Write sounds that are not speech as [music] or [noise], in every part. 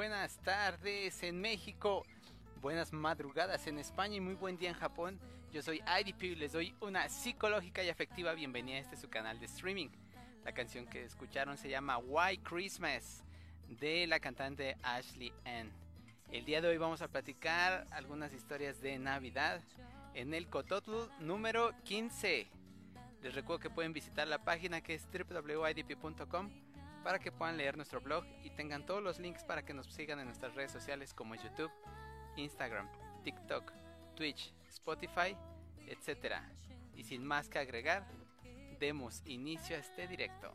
Buenas tardes en México, buenas madrugadas en España y muy buen día en Japón. Yo soy IDP y les doy una psicológica y afectiva bienvenida a este su canal de streaming. La canción que escucharon se llama Why Christmas de la cantante Ashley Ann. El día de hoy vamos a platicar algunas historias de Navidad en el Cototl número 15. Les recuerdo que pueden visitar la página que es www.idp.com para que puedan leer nuestro blog y tengan todos los links para que nos sigan en nuestras redes sociales como YouTube, Instagram, TikTok, Twitch, Spotify, etc. Y sin más que agregar, demos inicio a este directo.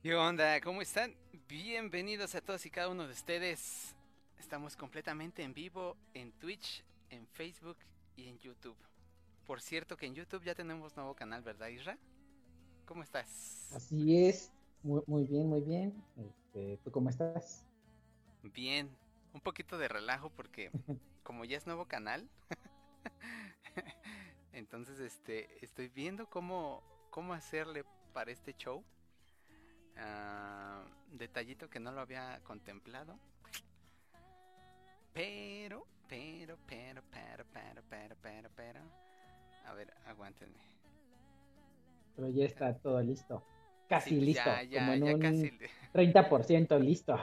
¿Qué onda? ¿Cómo están? Bienvenidos a todos y cada uno de ustedes. Estamos completamente en vivo en Twitch, en Facebook y en YouTube. Por cierto que en YouTube ya tenemos nuevo canal, ¿verdad, Isra? ¿Cómo estás? Así es, muy, muy bien, muy bien. Este, ¿Tú cómo estás? Bien, un poquito de relajo porque [laughs] como ya es nuevo canal, [laughs] entonces este estoy viendo cómo, cómo hacerle para este show. Ah, detallito que no lo había contemplado. Pero, pero, pero, pero, pero, pero, pero, pero. A ver, aguántenme. Pero ya está todo listo. Casi Sí, listo. ya, ya, como en ya un casi. 30% [laughs] listo.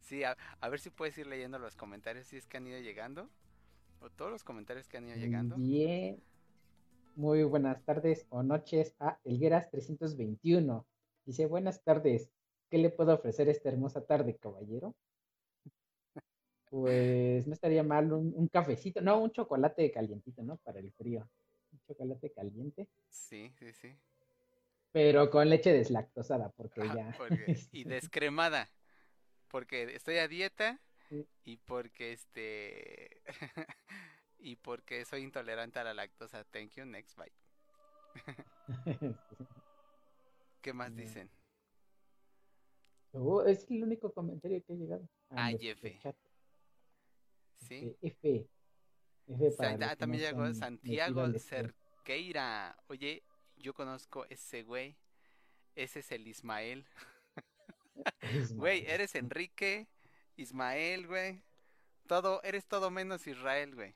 Sí, a, a ver si puedes ir leyendo los comentarios si es que han ido llegando. O todos los comentarios que han ido llegando. Bien. Muy buenas tardes o noches a Elgueras 321. Dice, buenas tardes. ¿Qué le puedo ofrecer esta hermosa tarde, caballero? Pues no estaría mal un, un cafecito, no, un chocolate calientito, ¿no? Para el frío. Un chocolate caliente, Sí, sí, sí. pero con leche deslactosada, porque Ajá, ya. [laughs] porque- y este, descremada. Porque estoy a dieta Sí. y porque este [laughs] y porque soy intolerante a la lactosa. Thank you, next bye. [laughs] ¿Qué más dicen? Oh, es el único comentario que ha llegado. a Ay, nuestro F. chat. ¿Sí? F. F para San- ah, también no llegó Santiago fe. Cerqueira. Oye, yo conozco ese güey. Ese es el Ismael. Es [laughs] Güey, eres Enrique, Ismael, güey. Todo, eres todo menos Israel, güey.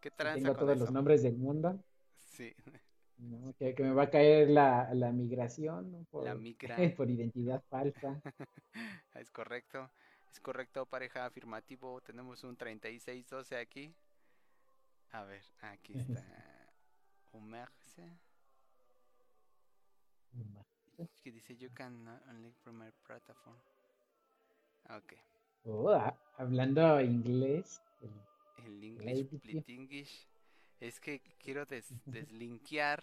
¿Qué tranza Tengo con todos los nombres del mundo. Sí, ¿no? Que, que me va a caer la, la migración ¿no? por, la migra. [laughs] por identidad falsa. [laughs] Es correcto. Es correcto, pareja afirmativo. Tenemos un 3612 aquí. A ver, aquí está. Umerse. Que dice you can only from my platform. Ok. Oh, a- hablando inglés. el- El English. Es que quiero des [laughs] deslinkear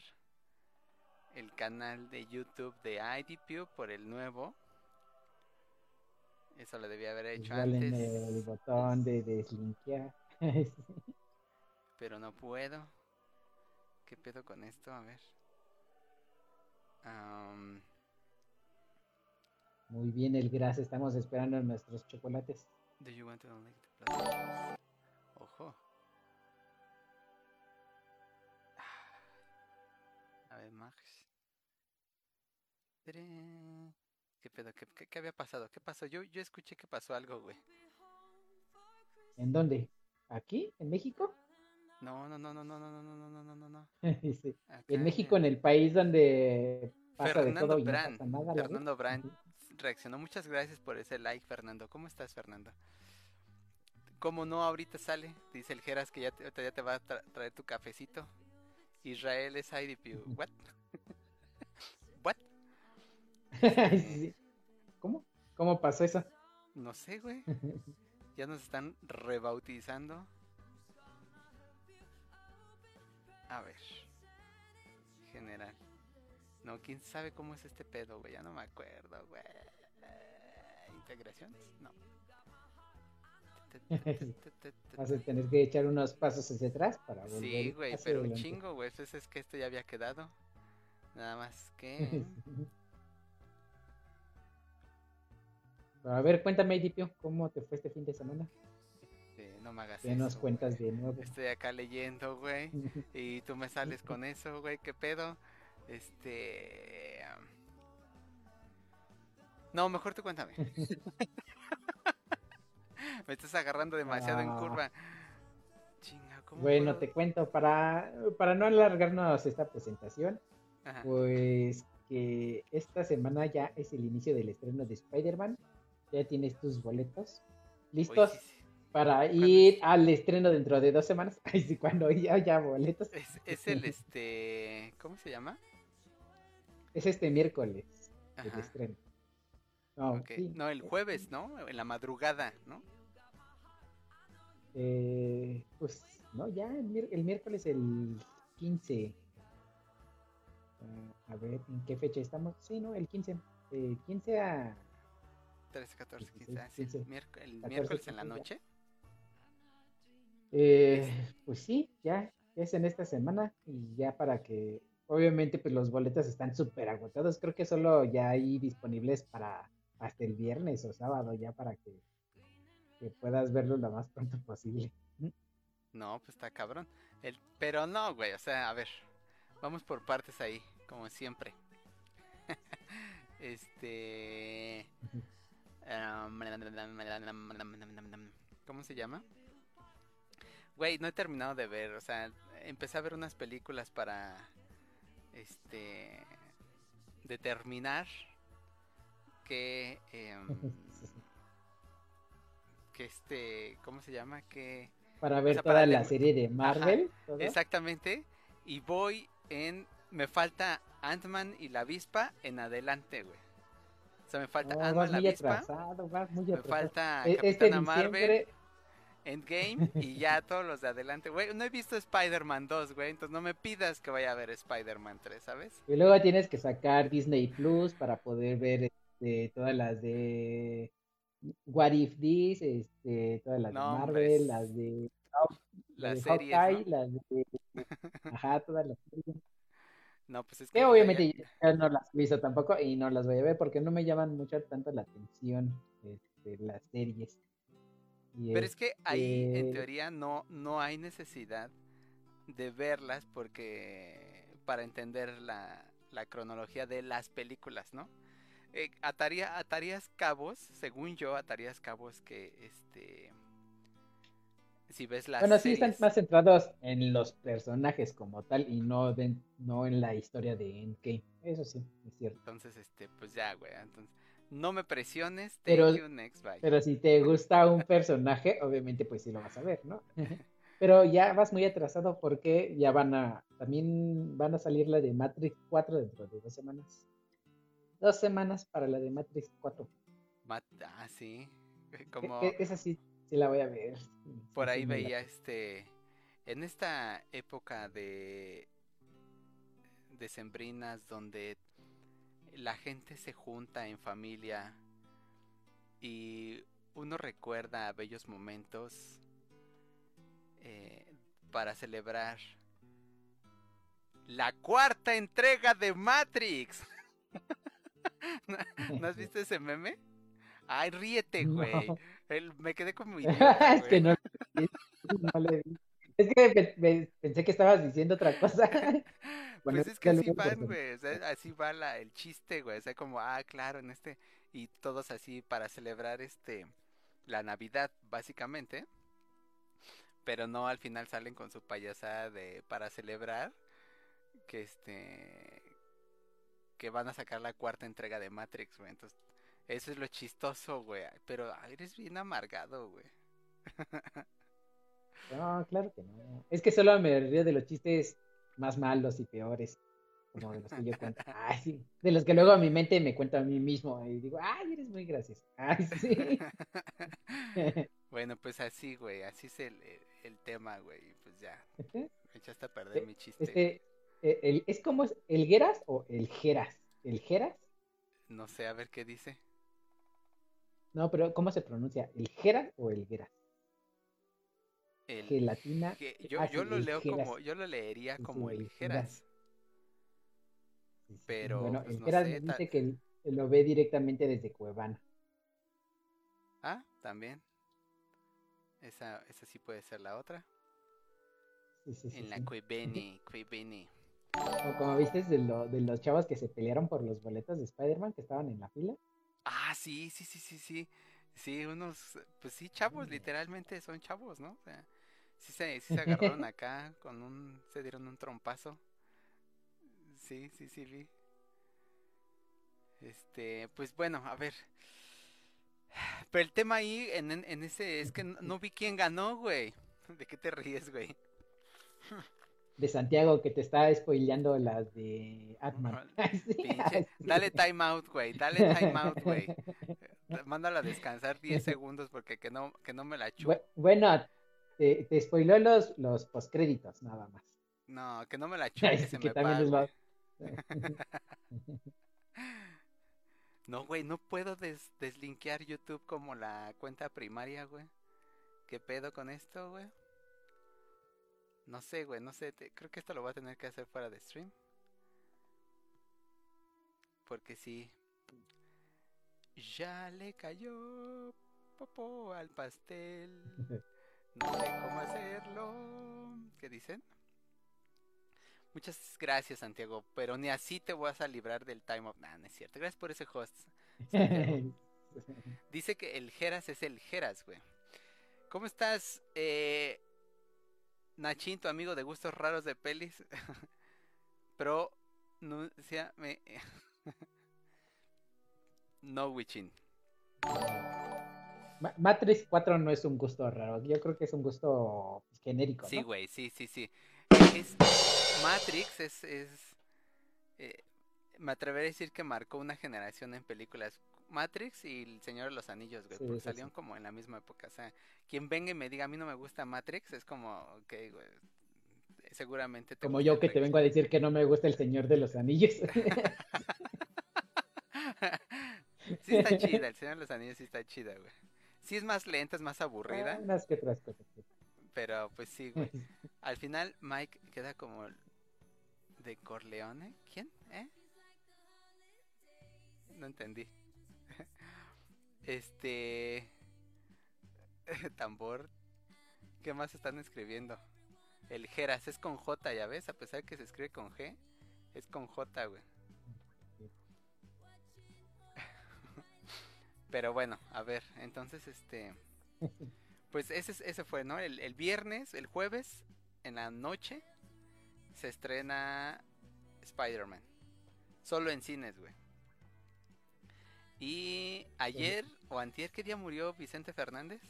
el canal de YouTube de IDPU por el nuevo. Eso lo debía haber hecho igual en antes. el botón de deslinkear. [laughs] Pero no puedo. ¿Qué pedo con esto? A ver. Am, Muy bien, el gras. Estamos esperando nuestros chocolates. do you want to unlink the? Ojo. ¿Qué pedo? ¿Qué, qué- qué había pasado? ¿Qué pasó? Yo, yo escuché que pasó algo, güey. ¿En dónde? ¿Aquí? ¿En México? No, no, no, no, no, no, no, no, no, no, no, no. Sí. En México, en el país donde pasa de Fernando todo y Brand, no pasa nada. Fernando Brand reaccionó. Muchas gracias por ese like, Fernando. ¿Cómo estás, Fernando? ¿Cómo no ahorita sale? Dice el Geras que ya te, ya te va a tra- traer tu cafecito. Israel es IDP. What? [laughs] Sí, sí. ¿Cómo? ¿Cómo pasó eso? No sé, güey. Ya nos están rebautizando. A ver. General. No, quién sabe cómo es este pedo, güey. Ya no me acuerdo, güey. ¿Integraciones? No. [laughs] Vas a tener que echar unos pasos hacia atrás para volver. Sí, güey, pero un chingo, güey. Entonces es que esto ya había quedado. Nada más que. [laughs] A ver, cuéntame, Dipio, ¿cómo te fue este fin de semana? eh, no me hagas ¿Qué nos cuentas de nuevo? Estoy acá leyendo, güey. [laughs] Y tú me sales con eso, güey, ¿qué pedo? Este... No, mejor tú cuéntame. [laughs] [laughs] me estás agarrando demasiado en Ah. curva. Chinga, ¿cómo Bueno, puedo? te cuento, para, para no alargarnos esta presentación, Ajá. pues que esta semana ya es el inicio del estreno de Spider-Man. Ya tienes tus boletos Oye, listos sí, sí. para ir al estreno dentro de dos semanas. [laughs] Ay, sí, cuando ya haya boletos. Es, es el este... ¿Cómo se llama? Es este miércoles el estreno. No, sí, No, el jueves, ¿no? En la madrugada, ¿no? eh, pues, no, ya el, miércoles el 15. Ah, a ver, ¿en qué fecha estamos? Sí, no, el 15. Eh, 15 a... 13, 14, 15. 16, ah, sí, 15, miérc- el 14, miércoles en la 15. noche. Eh, pues sí, ya, es en esta semana y ya para que, obviamente, pues los boletos están súper agotados. Creo que solo ya hay disponibles para hasta el viernes o sábado, ya para que, que puedas verlo lo más pronto posible. No, pues está cabrón. El, pero no, güey, o sea, a ver, vamos por partes ahí, como siempre. [laughs] este... ¿Cómo se llama? Güey, no he terminado de ver, o sea, empecé a ver unas películas para... Este... Determinar que... em, [laughs] que este... ¿Cómo se llama? Que... Para ver sea, toda para la serie de Marvel. Exactamente. Y voy en. Me falta Ant-Man y la avispa en adelante, güey. Sea, me falta No, Ant-Man la avispa. atrasado, muy Me falta E- Este Capitana Marvel, diciembre, Endgame y ya [laughs] todos los de adelante. Güey, no he visto Spider-Man 2, güey. Entonces no me pidas que vaya a ver Spider-Man 3, ¿sabes? y luego tienes que sacar Disney Plus para poder ver este, todas las de What If This, este, todas las No, de Marvel, es- las de Las de series. Hawkeye, ¿no? las de... [laughs] Ajá, todas las series. No, pues es que. Que ya- obviamente yo no las he visto tampoco y no las voy a ver porque no me llaman mucho tanto la atención este, las series. Y, Pero es que ahí, en este, teoría, no, no hay necesidad de verlas porque para entender la, la cronología de las películas, ¿no? Eh, ataría, atarías cabos, según yo, atarías cabos que, este, si ves las Bueno, sí están más centrados en los personajes como tal y no, de- no en la historia de Endgame. Eso sí, es cierto. entonces, este, pues ya, güey, entonces, no me presiones, thank Pero- you, next, bye. Pero si te gusta un personaje, obviamente pues sí lo vas a ver, ¿no? [laughs] Pero ya vas muy atrasado porque ya van a, también van a salir la de Matrix 4 dentro de dos semanas. Dos semanas para la de Matrix 4. Mat- ah, sí, Que- [laughs] como... que esa sí, sí la voy a ver. Por sí ahí la- veía este. En esta época de. decembrinas donde la gente se junta en familia y uno recuerda bellos momentos eh, para celebrar la cuarta entrega de Matrix. [laughs] ¿No, no has [laughs] visto ese meme? Ay, ríete, No. El- me quedé como [laughs] idiota, es que no, no le vi. Es que pe- pensé que estabas diciendo otra cosa. [laughs] Bueno, pues es que así van, güey. o sea, así va la, el chiste, güey. O sea, como, ah, claro, en este. Y todos así para celebrar este. La Navidad, básicamente. Pero no al final salen con su payasada de. Para celebrar. Que este. Que van a sacar la cuarta entrega de Matrix, güey. Entonces, eso es lo chistoso, güey. Pero eres bien amargado, güey. [laughs] No, claro que no. Es que solo me río de los chistes más malos y peores, como de los que yo cuento. [laughs] Ay, sí. De los que luego a mi mente me cuento a mí mismo y digo, ay, eres muy gracioso. [laughs] Ay, sí. bueno, pues así, güey, así es el, el tema, güey. Pues ya, me echaste a perder mi chiste. Este, eh, el, ¿Es como el Geras o el Geras? ¿El Geras? No sé, a ver qué dice. No, pero ¿cómo se pronuncia? ¿El Geras o el Geras? El, Gelatina. yo, ah, lo leo Geras. como, yo lo leería como el Geras. Pero, Bueno, pues, el no Geras sé, dice tal- que lo ve directamente desde Cuevana. Ah, también. Esa, esa sí puede ser la otra. Sí, sí, sí, en la. Cuevene, Cuevene. O como viste de, lo- de los chavos que se pelearon por los boletos de Spider-Man que estaban en la fila. Ah, sí, sí, sí, sí, sí. Sí, unos, pues sí, chavos, Mm. literalmente son chavos, ¿no? O sea, sí se, sí se agarraron [laughs] acá con un, se dieron un trompazo. Sí, sí, sí, vi. Este, pues bueno, a ver. [sighs] Pero el tema ahí en, en, en ese es que no, no vi quién ganó, güey. [laughs] ¿De qué te ríes, güey? [laughs] De Santiago que te está spoileando las de Atman. [laughs] Sí, dale time out, güey, dale time out, güey. [laughs] Mándala a descansar 10 segundos porque que no, que no me la chupe. Bu- Bueno, te, te spoiló los, los postcréditos, nada más. No, que no me la [laughs] sí, se que me también. No, güey, no puedo des deslinkear YouTube como la cuenta primaria, güey. ¿Qué pedo con esto, güey? No sé, güey, no sé. te- creo que esto lo voy a tener que hacer fuera de stream. Porque sí. Ya le cayó popó al pastel. [laughs] No sé cómo hacerlo. ¿Qué dicen? Muchas gracias, Santiago. Pero ni así te vas a librar del time of. Nah, no es cierto. Gracias por ese host. Santiago. [laughs] Dice que el Geras es el Geras, güey. ¿Cómo estás, eh, Nachín, tu amigo de gustos raros de pelis? [laughs] Pro, no, sea, me... [laughs] no, Wichin. Ma- Matrix 4 no es un gusto raro, yo creo que es un gusto genérico. Sí, güey, sí, sí, sí. Es, Matrix es, es eh, me atreveré a decir que marcó una generación en películas. Matrix y El Señor de los Anillos, güey, Sí, porque salieron sí. como en la misma época. O sea, quien venga y me diga a mí no me gusta Matrix, es como, ok, güey, seguramente te Como yo que te vengo a decir que no me gusta el Señor de los Anillos. [laughs] sí está chida, El Señor de los Anillos sí está chida, güey. Sí es más lenta, es más aburrida, Unas que otras cosas. pero pues sí, güey. [laughs] Al final Mike queda como de Corleone. ¿Quién? ¿Eh? No entendí. Este [laughs] tambor. ¿Qué más están escribiendo? El Geras es con J, ya ves, a pesar de que se escribe con G, es con J, güey. [laughs] Pero bueno, a ver, entonces este [laughs] pues ese, es- ese fue, ¿no? El, el viernes, el jueves, en la noche, se estrena Spider-Man. Solo en cines, güey. Y ayer o antier, ¿qué día murió Vicente Fernández?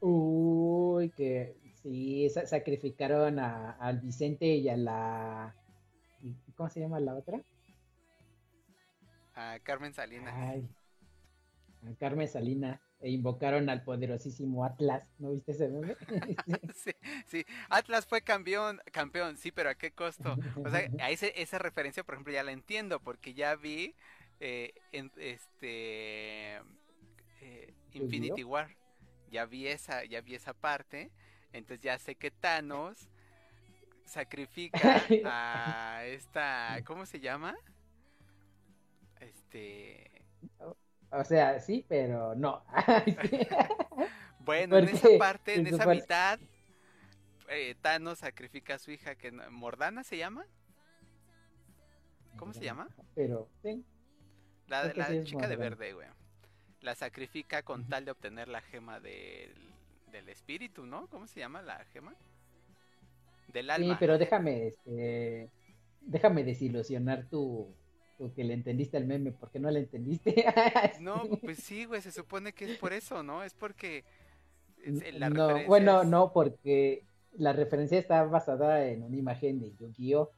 Uy, que sí, sa- sacrificaron a, al Vicente y a la... ¿y ¿Cómo se llama la otra? A Carmen Salinas. Ay, a Carmen Salina. E invocaron al poderosísimo Atlas. ¿No viste ese meme? [laughs] Sí, sí. Atlas fue campeón, campeón, sí, pero ¿a qué costo? O sea, a ese, esa referencia, por ejemplo, ya la entiendo, porque ya vi eh, en, este eh, Infinity War. Ya vi esa, ya vi esa parte. Entonces ya sé que Thanos sacrifica [laughs] a esta, ¿cómo se llama? Este, O sea, sí, pero no. Sí. [laughs] bueno, en esa parte, en esa mitad, eh, Thanos sacrifica a su hija que no- Mordana se llama. ¿Cómo se llama? Pero, sí. La, la sí chica de verde, güey. La sacrifica con tal de obtener la gema del, del espíritu, ¿no? ¿Cómo se llama la gema? Del Sí, alma. pero déjame, este, déjame desilusionar tu, que le entendiste el meme, ¿por qué no le entendiste? [laughs] No, [laughs] pues sí, güey, se supone que es por eso, ¿no? Es porque es- la no, referencia bueno, es- no, porque la referencia está basada en una imagen de Yu-Gi-Oh!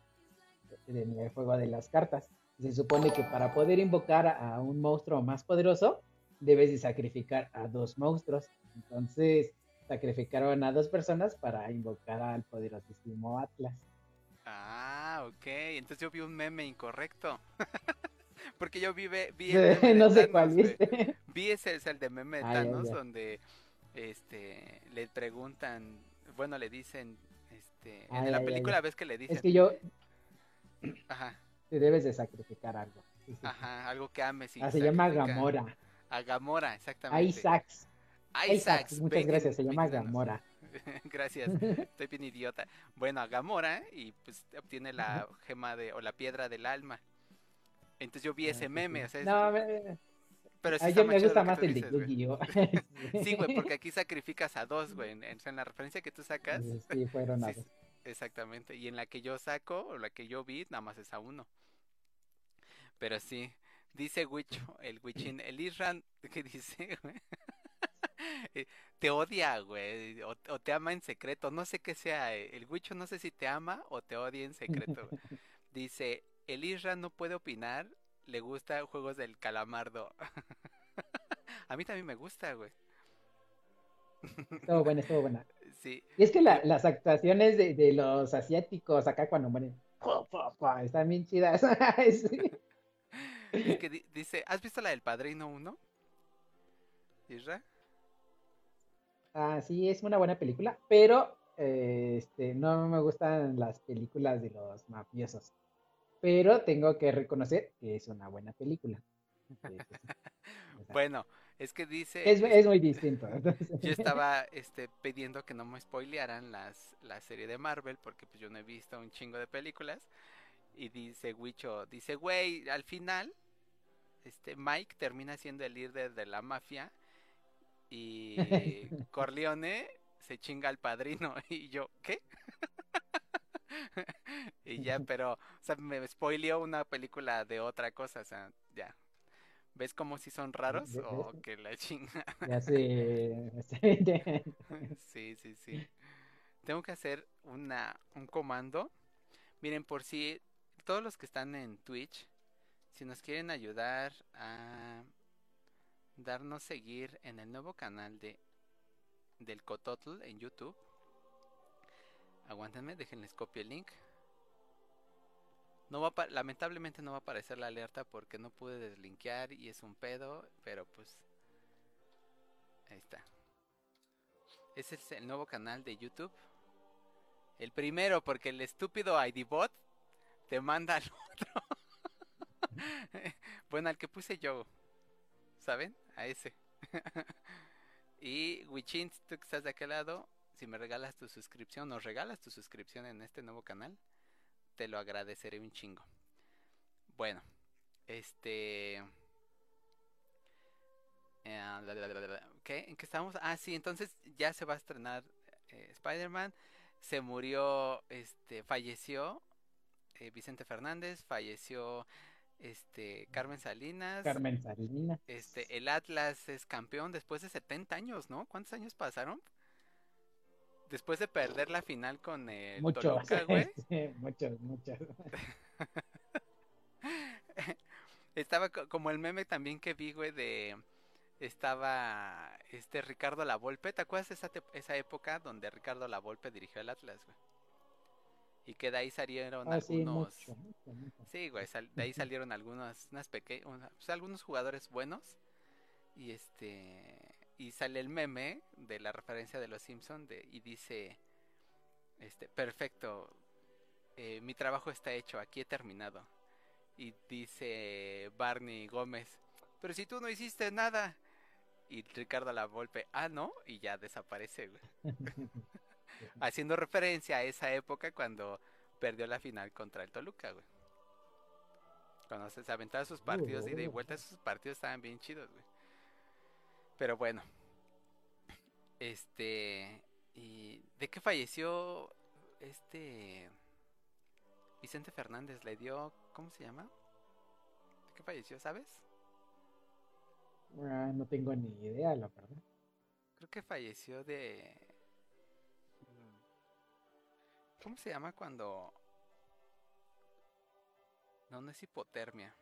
en el juego de las cartas. Se supone que para poder invocar a un monstruo más poderoso, debes de sacrificar a dos monstruos. Entonces, sacrificaron a dos personas para invocar al poderosísimo Atlas. Ah, ok. Entonces yo vi un meme incorrecto. [laughs] Porque yo vi, vi el [laughs] meme no sé Thanos, cuál viste. Vi ese, es el de meme de Ah, ya, Thanos, ya. donde este le preguntan, bueno, le dicen, este, Ah, en la ya, película ves que le dicen, Es que yo ajá, te debes de sacrificar algo. Sí, sí. ajá, algo que ames y Ah, se llama Gamora. A Gamora, exactamente. Isaacs. Isaacs, Isaacs, muchas gracias, se llama. Gamora. [laughs] Gracias, estoy bien idiota. Bueno, a Gamora y pues obtiene la gema de o la piedra del alma. Entonces yo vi Ah, ese meme, o sea, es- No, me- pero sí a yo me gusta más el de dices, güey. Yu-Gi-Oh! [laughs] Sí, güey, porque aquí sacrificas a dos, güey. En, en la referencia que tú sacas, Sí, fueron a sí, dos. exactamente. Y en la que yo saco, o la que yo vi, nada más es a uno. Pero sí, dice Wicho, el Wichin, el Isran, [laughs] ¿qué dice, güey? Eh, te odia, güey, o, o te ama en secreto. No sé qué sea. eh, El Wicho no sé si te ama o te odia en secreto. [laughs] Dice, el Isran no puede opinar, le gusta juegos del calamardo. [laughs] a mí también me gusta, güey. Estuvo buena, estuvo buena. [laughs] Sí, Y es que la- las actuaciones de, de los asiáticos acá cuando mueren, están bien chidas. Sí. Es que di- dice, ¿has visto la del Padrino 1? Isra? Ah, sí, es una buena película, pero eh, este, no me gustan las películas de los mafiosos. Pero tengo que reconocer que es una buena película. [laughs] Bueno, es que dice, es, es muy distinto. entonces. [laughs] yo estaba este, pidiendo que no me spoilearan las, la serie de Marvel, porque pues yo no he visto un chingo de películas. Y dice Wicho, dice, güey, al final, este Mike termina siendo el líder de la mafia y [laughs] Corleone se chinga al padrino. [laughs] Y yo, ¿qué? [laughs] y ya, pero, o sea, me spoileó una película de otra cosa, o sea, ya. ¿Ves cómo si son raros o que la chinga? Ya sé. Sí, sí, sí. Tengo que hacer una, un comando. Miren, por si todos los que están en Twitch, si nos quieren ayudar a darnos seguir en el nuevo canal de del Cototl en YouTube. Aguántenme, déjenles copio el link. No va lamentablemente no va a aparecer la alerta porque no pude deslinkear y es un pedo, pero pues ahí está. Ese es el nuevo canal de YouTube. El primero, porque el estúpido IDBot te manda al otro. [laughs] bueno, al que puse yo. ¿Saben? A ese. [laughs] y Wichin, tú que estás de aquel lado, si me regalas tu suscripción, nos regalas tu suscripción en este nuevo canal, te lo agradeceré un chingo. Bueno, este. Eh, ¿Qué? ¿En qué estamos? Ah, sí, entonces ya se va a estrenar eh, Spider-Man. Se murió, este, falleció eh, Vicente Fernández, falleció este Carmen Salinas. Carmen Salinas. Este, el Atlas es campeón después de 70 años, ¿no? ¿Cuántos años pasaron? Después de perder la final con el. Toluca, [laughs] güey. Sí, muchos, muchos. [laughs] Estaba co- como el meme también que vi, güey, de estaba este Ricardo Lavolpe, ¿te acuerdas esa esa época donde Ricardo Lavolpe dirigió el Atlas, güey? Y que de ahí salieron Ah, sí, algunos mucho, mucho, mucho. Sí, güey, sal- de ahí salieron algunos unas peque- una- pues, algunos jugadores buenos. Y este y sale el meme de la referencia de los Simpson de y dice este perfecto eh, mi trabajo está hecho aquí he terminado y dice Barney Gómez pero si tú no hiciste nada y Ricardo la Volpe ah no y ya desaparece güey [laughs] haciendo referencia a esa época cuando perdió la final contra el Toluca, güey. Cuando se se aventaba sus partidos de ida y vuelta, esos partidos estaban bien chidos, güey. Pero bueno. Este. ¿Y de qué falleció este. Vicente Fernández? ¿Le dio. ¿Cómo se llama? qué falleció, sabes? Ah, no tengo ni idea, la verdad. Creo que falleció de... ¿Cómo se llama cuando... No, no es hipotermia.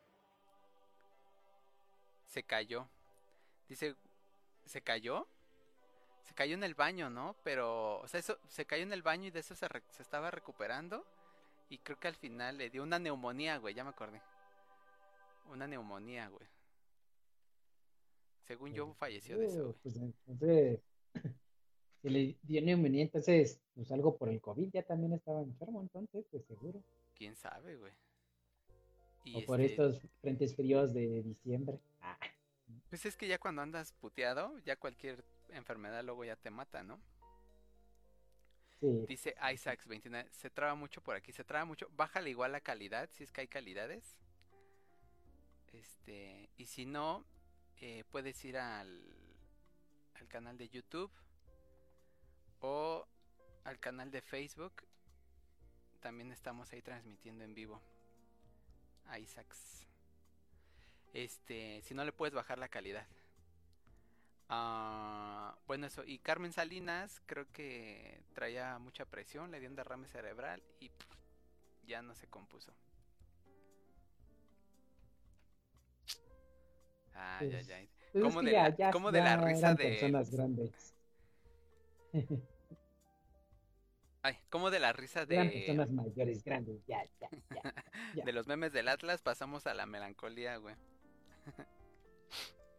Se cayó. Dice, ¿se cayó? Se cayó en el baño, ¿no? Pero, o sea, eso, se cayó en el baño y de eso se, re- se estaba recuperando. Y creo que al final le dio una neumonía, güey, ya me acordé. Una neumonía, güey. Según yo, falleció de eso, güey. Pues entonces, [coughs] si le dio neumonía, entonces, pues algo por el COVID, ya también estaba enfermo, entonces, pues seguro. ¿Quién sabe, güey? O por este, estos frentes fríos de diciembre. Ah, Pues es que ya cuando andas puteado, ya cualquier enfermedad luego ya te mata, ¿no? sí, Dice Isaacs29, se traba mucho por aquí, se traba mucho, bájale igual la calidad, si es que hay calidades. Este, y si no, eh, puedes ir al, al canal de YouTube o al canal de Facebook. También estamos ahí transmitiendo en vivo. Isaacs. Este, si no le puedes bajar la calidad. Ah, bueno, eso. Y Carmen Salinas creo que traía mucha presión, le dio un derrame cerebral y pff, ya no se compuso. Pues, ay, ay. pues es ¿Cómo que de ya- la- ya- de la risa de- personas grandes. [laughs] Ay, como de la risa Eran de, personas mayores, grandes, ya, ya, ya. [laughs] ya. de los memes del Atlas pasamos a la melancolía, güey.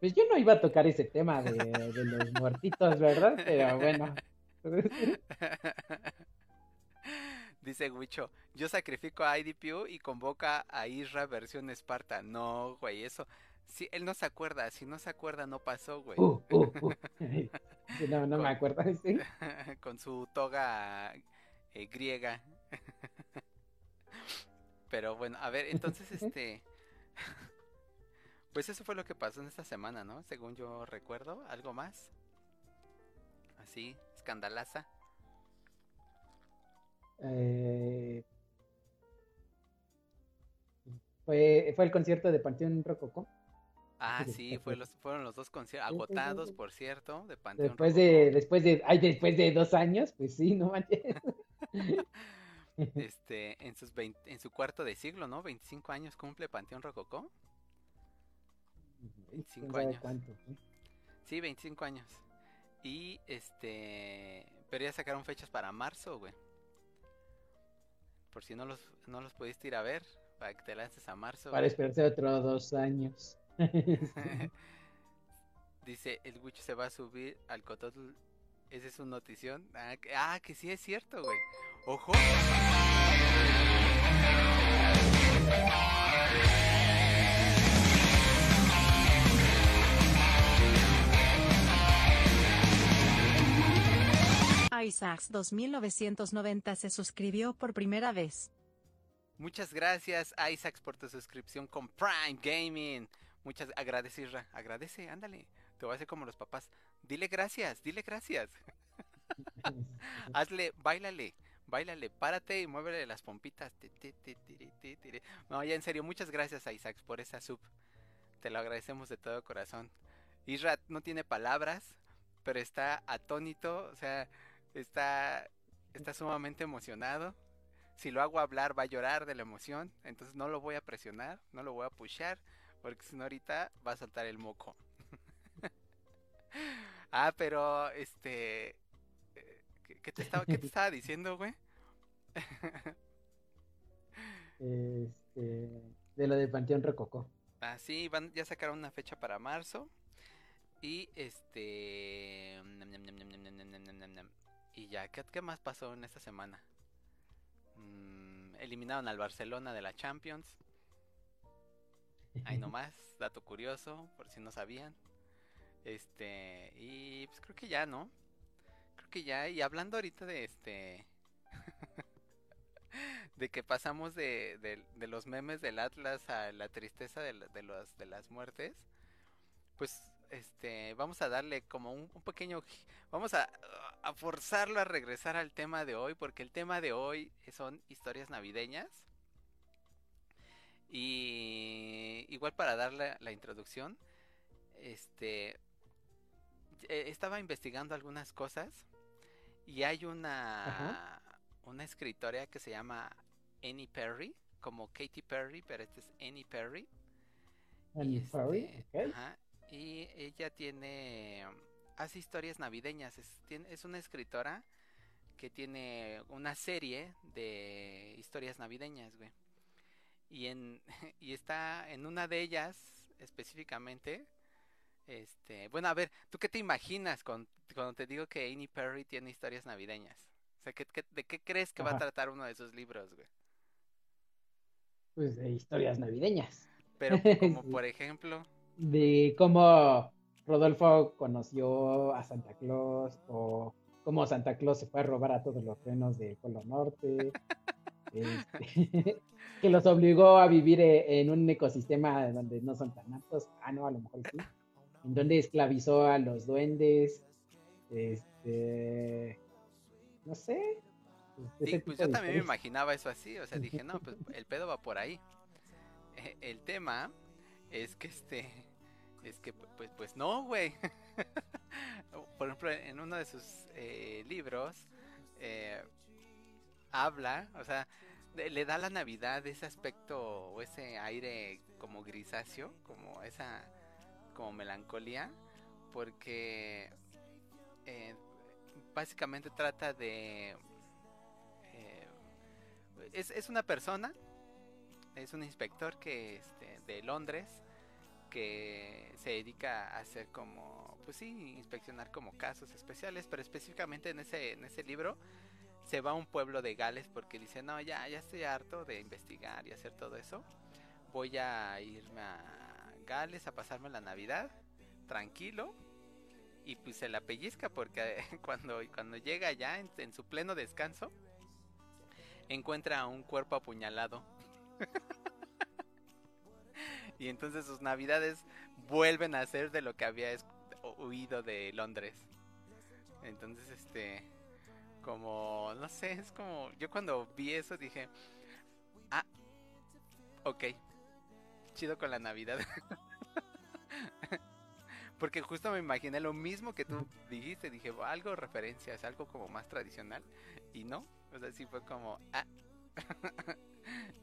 Pues yo no iba a tocar ese tema de, de los muertitos, ¿verdad? Pero bueno. [laughs] Dice Wicho, yo sacrifico a IDPU y convoca a Isra versión Esparta. No, güey, eso. Si él no se acuerda, si no se acuerda no pasó, güey. Uh, uh, uh. [laughs] No, no me acuerdo. Sí. Con su toga eh, griega. Pero bueno, a ver, entonces este... Pues eso fue lo que pasó en esta semana, ¿no? Según yo recuerdo, algo más. Así, escandalaza. Eh, fue, fue el concierto de Panteón Rococó. Ah, Sí, fue los, fueron los dos conciertos agotados, por cierto, de Panteón Después de, después de, ay, después de dos años, pues sí, no manches. [laughs] Este, en sus 20 en su cuarto de siglo, ¿no? 25 años cumple Panteón Rococó. Quién 25 sabe años. cuánto, ¿eh? Sí, 25 años. Y este, pero ya sacaron fechas para marzo, güey. Por si no los no los pudiste ir a ver, para que te lances a marzo. Para güey. esperarse otros dos años. [laughs] Dice, el Wicho se va a subir al Cototl. Esa es su notición. Ah, que, ah, que sí es cierto, güey. Ojo. Isaacs 2990 se suscribió por primera vez. Muchas gracias, Isaacs, por tu suscripción con Prime Gaming. Muchas agradece, Isra. Agradece, ándale. Te voy a hacer como los papás. Dile gracias, dile gracias. [laughs] Hazle, bailale, bailale, párate y muévele las pompitas. No, ya en serio, muchas gracias, Isaacs, por esa sub. Te lo agradecemos de todo corazón. Isra no tiene palabras, pero está atónito, o sea, está, está sumamente emocionado. Si lo hago hablar va a llorar de la emoción, entonces no lo voy a presionar, no lo voy a pushar, porque si no ahorita va a saltar el moco. [laughs] ah, pero este... Eh, ¿Qué, te, estaba, ¿qué te estaba diciendo, güey? este, de lo de Panteón Rococó. Ah, sí, van, ya sacaron una fecha para marzo. Y este. Y ya, ¿qué, qué más pasó en esta semana? Mm, eliminaron al Barcelona de la Champions. Ahí [laughs] nomás, dato curioso, por si no sabían. Este, y pues creo que ya, ¿no? Creo que ya, y hablando ahorita de este. [laughs] de que pasamos de, de- de los memes del Atlas a la tristeza de, de los, de las muertes, pues este vamos a darle como un, un pequeño vamos a, a forzarlo a regresar al tema de hoy porque el tema de hoy son historias navideñas Y igual para darle la introducción, este eh, estaba investigando algunas cosas y hay una una escritora que se llama Annie Perry, como Katy Perry, pero este es Annie Perry. Annie y, Perry, este, ok. ajá, y ella tiene hace historias navideñas, es, tiene, es una escritora que tiene una serie de historias navideñas, güey. Y en [laughs] y está en una de ellas específicamente este, bueno, a ver, ¿tú qué te imaginas con- cuando te digo que Annie Perry tiene historias navideñas? O sea, ¿qué, qué- de qué crees que va a tratar uno de esos libros, güey? Pues de historias navideñas. Pero [laughs] como Sí. por ejemplo, De cómo Rodolfo conoció a Santa Claus o cómo Santa Claus se fue a robar a todos los renos del Polo Norte. [laughs] este, [laughs] que los obligó a vivir e- en un ecosistema donde no son tan aptos. Ah, no, a lo mejor sí. En donde esclavizó a los duendes. Este. No sé. sí, ese pues yo también me imaginaba eso así, o sea, dije, no, pues [laughs] el pedo va por ahí. Eh, El tema es que este, es que pues, pues no, güey. [laughs] Por ejemplo, en uno de sus eh, libros eh, habla, o sea, le da a la Navidad ese aspecto o ese aire como grisáceo, como esa, como melancolía, porque eh, básicamente trata de eh, es, es una persona es un inspector que este, de Londres que se dedica a hacer como pues sí inspeccionar como casos especiales pero específicamente en ese en ese libro se va a un pueblo de Gales porque dice no ya ya estoy harto de investigar y hacer todo eso. Voy a irme a Gales a pasarme la Navidad tranquilo y pues se la pellizca porque [laughs] cuando, cuando llega ya en, su pleno descanso encuentra un cuerpo apuñalado [laughs] y entonces sus navidades vuelven a ser de lo que había huido de Londres. Entonces este como no sé es como yo cuando vi eso dije ah ok chido con la navidad [laughs] Porque justo me imaginé lo mismo que tú dijiste. Dije, "Oh, algo referencias, algo como más tradicional. Y no, o sea, sí fue como, ah. [laughs]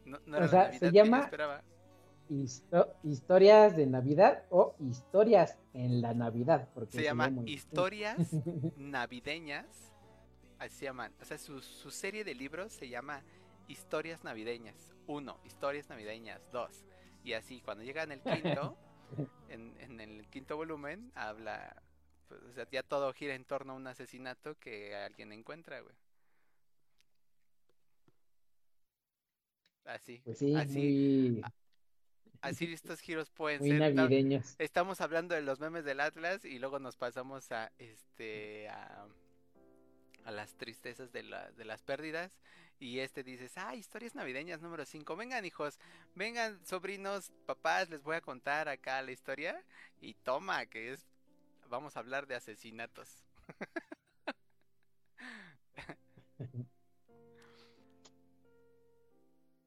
no, no O era la sea, Navidad se que yo llama- esperaba. Histo- historias de Navidad o historias en la Navidad. Porque Se llama Historias [laughs] Navideñas. Así se llaman. O sea, su, su serie de libros se llama Historias Navideñas. Uno, Historias Navideñas. Dos. Y así, cuando llegan el quinto, [laughs] en, en el quinto volumen, habla. Pues, o sea, ya todo gira en torno a un asesinato que alguien encuentra, güey. Así. Pues sí, así, muy, así estos giros pueden muy ser. Navideños. Estamos hablando de los memes del Atlas y luego nos pasamos a este a, a las tristezas de, la, de las pérdidas y este dices, ah, historias navideñas número 5, vengan hijos, vengan sobrinos, papás, les voy a contar acá la historia y toma, que es, vamos a hablar de asesinatos. [laughs]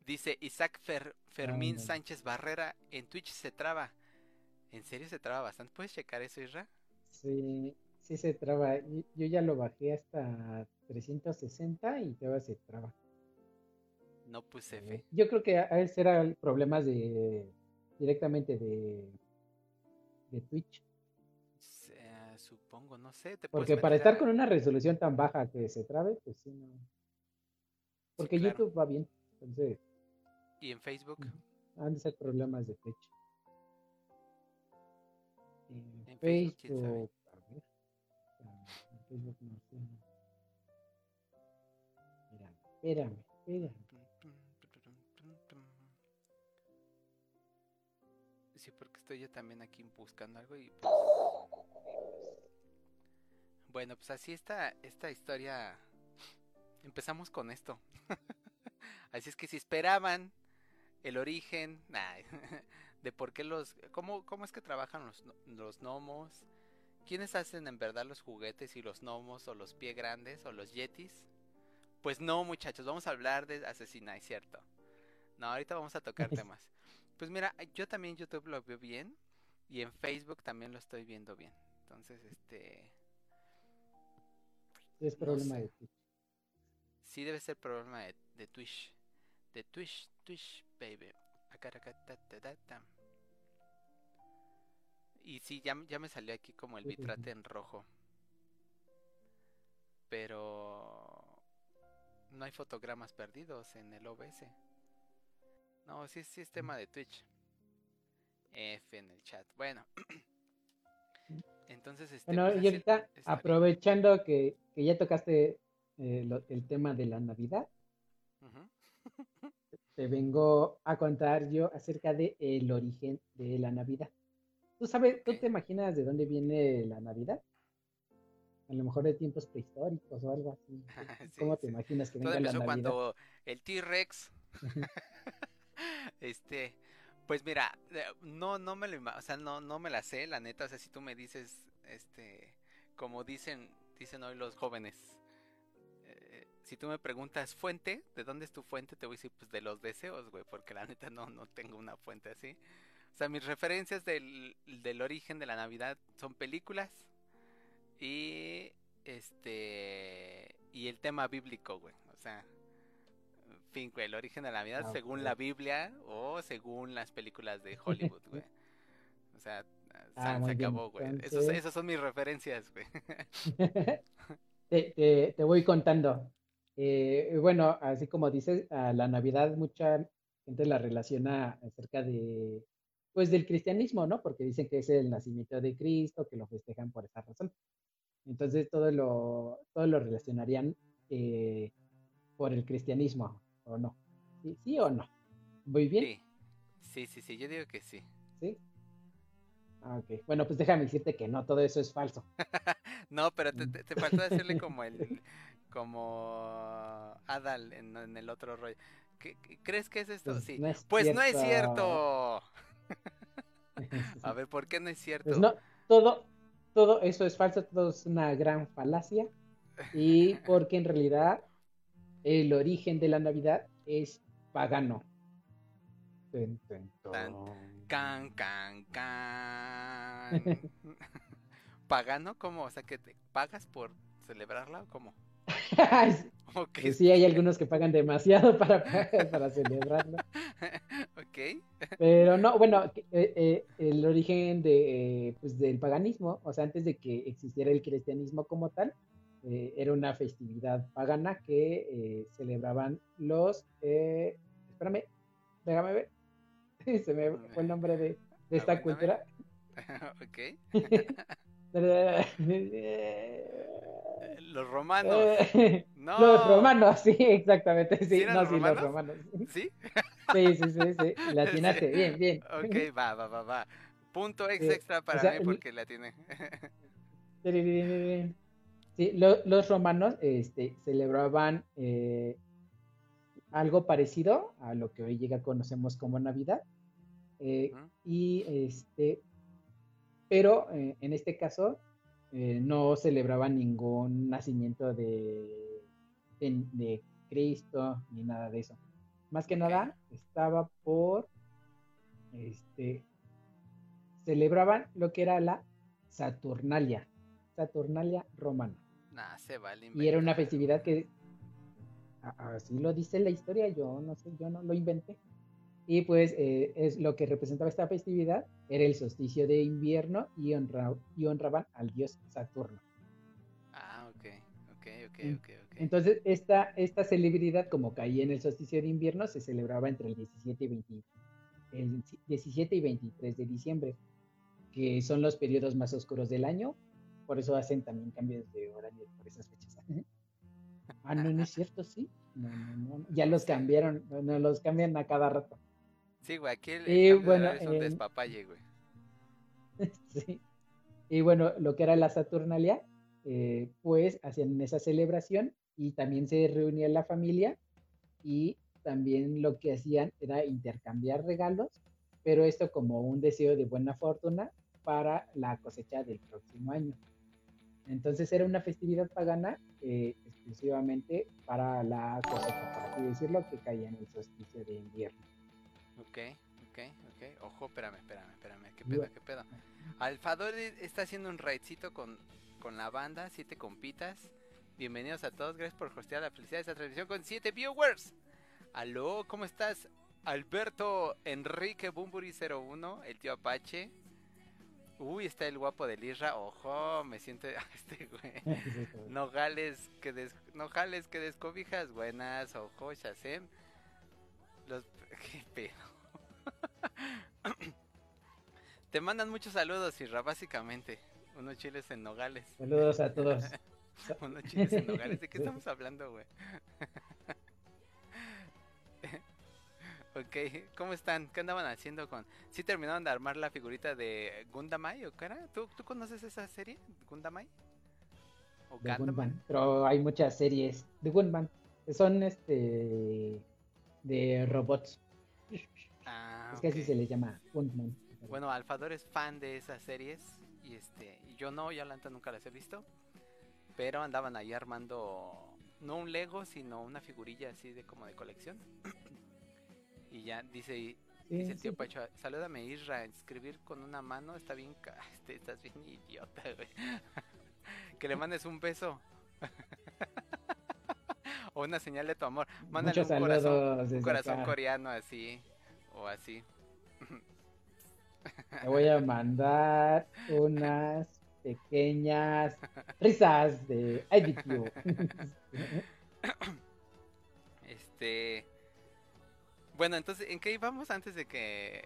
Dice Isaac Fer- Fermín. Sánchez Barrera, en Twitch se traba. ¿En serio se traba bastante? ¿Puedes checar eso, Isra? Sí, sí se traba. Yo, ya lo bajé hasta 360 y todavía se traba. No puse Eh, fe. Yo creo que a veces eran problemas de directamente de, de Twitch. Se- supongo, no sé. Te Porque para estar a- con una resolución tan baja que se trabe, pues sí, no. Porque claro. YouTube va bien. Entonces, Y en Facebook. han de ser problemas de Twitch. En En Facebook, Facebook no sé. Espérame, espérame. Sí, porque estoy yo también aquí buscando algo y... Bueno, pues así está esta historia. Empezamos con esto. [laughs] así es que si esperaban el origen [laughs] de por qué los... ¿Cómo, cómo es que trabajan los, los gnomos? ¿Quiénes hacen en verdad los juguetes y los gnomos o los pie grandes o los yetis? Pues no, muchachos, vamos a hablar de asesina, es cierto. No, ahorita vamos a tocar [laughs] temas. Pues mira, yo también YouTube lo veo bien y en Facebook también lo estoy viendo bien. Entonces, este... Es No problema sé. de ti. Sí debe ser problema de, de Twitch. De Twitch, Twitch, baby. Acaracatatatata. Y sí, ya, ya me salió aquí como el Sí, sí, sí. bitrate en rojo. Pero no hay fotogramas perdidos en el OBS. No, sí, sí es tema de Twitch. F en el chat. Bueno. [clears throat] Entonces, este, Bueno, pues y ahorita, aprovechando que, que ya tocaste eh, lo- el tema de la Navidad, te vengo a contar yo acerca de el origen de la Navidad. ¿Tú sabes, tú te imaginas de dónde viene la Navidad? A lo mejor de tiempos prehistóricos o algo así. [laughs] Sí, ¿Cómo te imaginas que Todo venga la Navidad? cuando el T-Rex. [laughs] este, pues mira, no, no me lo o sea, no, no me la sé, la neta. O sea, si tú me dices, este, como dicen, dicen hoy los jóvenes, eh, si tú me preguntas fuente, ¿de dónde es tu fuente? Te voy a decir, pues de los deseos, güey, porque la neta no, no tengo una fuente así. O sea, mis referencias del, del origen de la Navidad son películas y este y el tema bíblico, güey. O sea, en fin, güey, el origen de la Navidad Ah, según la Biblia o según las películas de Hollywood, [laughs] güey. O sea, Ah, se bien, acabó, güey. Esos- esas son mis referencias, güey. [laughs] te, te- te voy contando. Eh, bueno, así como dices, a la Navidad mucha gente la relaciona acerca de, pues, del cristianismo, ¿no? Porque dicen que es el nacimiento de Cristo, que lo festejan por esa razón. Entonces todo lo, todo lo relacionarían eh, por el cristianismo, ¿o no? ¿Sí, sí o no? ¿Muy bien? Sí. Sí, sí, sí, yo digo que sí. ¿Sí? Ah, ok. Bueno, pues déjame decirte que no, todo eso es falso. [laughs] No, pero te, te- te faltó decirle [laughs] como el como Adal en, en el otro rollo. ¿Qué- qué- ¿Crees que es esto? Pues sí. no es Pues no es cierto. A ver, ¿por qué no es cierto? Pues no, todo, todo eso es falso, todo es una gran falacia. Y porque en realidad el origen de la Navidad es pagano. Can, can, can. [laughs] ¿Pagano? ¿Cómo? O sea, que te pagas por celebrarla o cómo? Ok. Pues sí, hay algunos que pagan demasiado [laughs] para, para celebrarlo. [laughs] ok. Pero no, bueno, eh, eh, el origen de, eh, pues, del paganismo, o sea, antes de que existiera el cristianismo como tal, eh, era una festividad pagana que celebraban los, eh, espérame, déjame ver, [laughs] se me fue el nombre de, de esta cultura. ok. Los romanos. [laughs] No. Los romanos, sí, exactamente, sí, ¿Sí no, los sí, los romanos? ¿Sí? Sí, sí, sí, sí, la [laughs] atinaste, Sí. bien, bien. Ok, va, va, va, va. Punto ex extra para sea, mí porque la tiene. Sí, lo- los romanos este, celebraban eh, algo parecido a lo que hoy llega conocemos como Navidad. eh, Ujú. y este, pero eh, en este caso eh, no celebraban ningún nacimiento de, de, de Cristo ni nada de eso. Más que nada estaba por este celebraban lo que era la Saturnalia, Saturnalia romana. Nah, se vale Y era una festividad que así lo dice la historia, yo no sé, yo no lo inventé. Y pues eh, es lo que representaba esta festividad, era el solsticio de invierno y, honra- y honraban al dios Saturno. Ah, ok, ok, ok, ok, ok. Entonces, esta, esta celebridad, como caía en el solsticio de invierno, se celebraba entre el 17 y, 20 el 17 y 23 de diciembre, que son los periodos más oscuros del año. Por eso hacen también cambios de horario por esas fechas. [laughs] Ah, no, no es cierto, sí. No, no, no, no. Ya los [laughs] cambiaron, no, no, los cambian a cada rato. Sí, güey, aquí el, Y bueno, es un en- despapalle, güey. [laughs] Sí. Y bueno, lo que era la Saturnalia, eh, pues hacían esa celebración y también se reunía la familia y también lo que hacían era intercambiar regalos, pero esto como un deseo de buena fortuna para la cosecha del próximo año. Entonces era una festividad pagana eh, exclusivamente para la cosecha, por así decirlo, que caía en el solsticio de invierno. Ok, ok, ok. Ojo, espérame, espérame, espérame. ¿Qué pedo, qué pedo? Alfador está haciendo un raidcito con, con la banda, siete compitas. Bienvenidos a todos, gracias por hostear la felicidad de esta transmisión con siete viewers. Aló, ¿cómo estás? Alberto Enrique Bumburi 01, el tío Apache. Uy, está el guapo de Lirra. Ojo, me siento [laughs] este güey. [laughs] Nogales que des... Nogales que descobijas. Buenas, ojo, Shazem. Los [laughs] qué pedo. [coughs] Te mandan muchos saludos, Irra, básicamente. Unos chiles en Nogales. Saludos a todos. [laughs] Unos chiles en Nogales. ¿De qué [laughs] estamos hablando, güey? Ok, ¿cómo están? ¿Qué andaban haciendo con...? ¿Sí terminaron de armar la figurita de Gundamai o era? ¿Tú, ¿tú conoces esa serie? ¿Gundamai? ¿O Gundam? Pero hay muchas series de Gundam. Son este... de robots. Ah, es que así se les llama. Bueno, Alfador es fan de esas series y este y yo no, ya Lanta nunca las he visto. Pero andaban ahí armando no un Lego, sino una figurilla así de como de colección. Y ya dice, dice el tío Pacho, salúdame Isra, escribir con una mano está bien, [laughs] este, estás bien idiota, güey. [laughs] que le mandes un beso. [laughs] o una señal de tu amor. Mándale un corazón, un corazón coreano así, o así. [laughs] Te voy a mandar unas pequeñas risas de IDQ. [laughs] este bueno, entonces, ¿en qué íbamos antes de que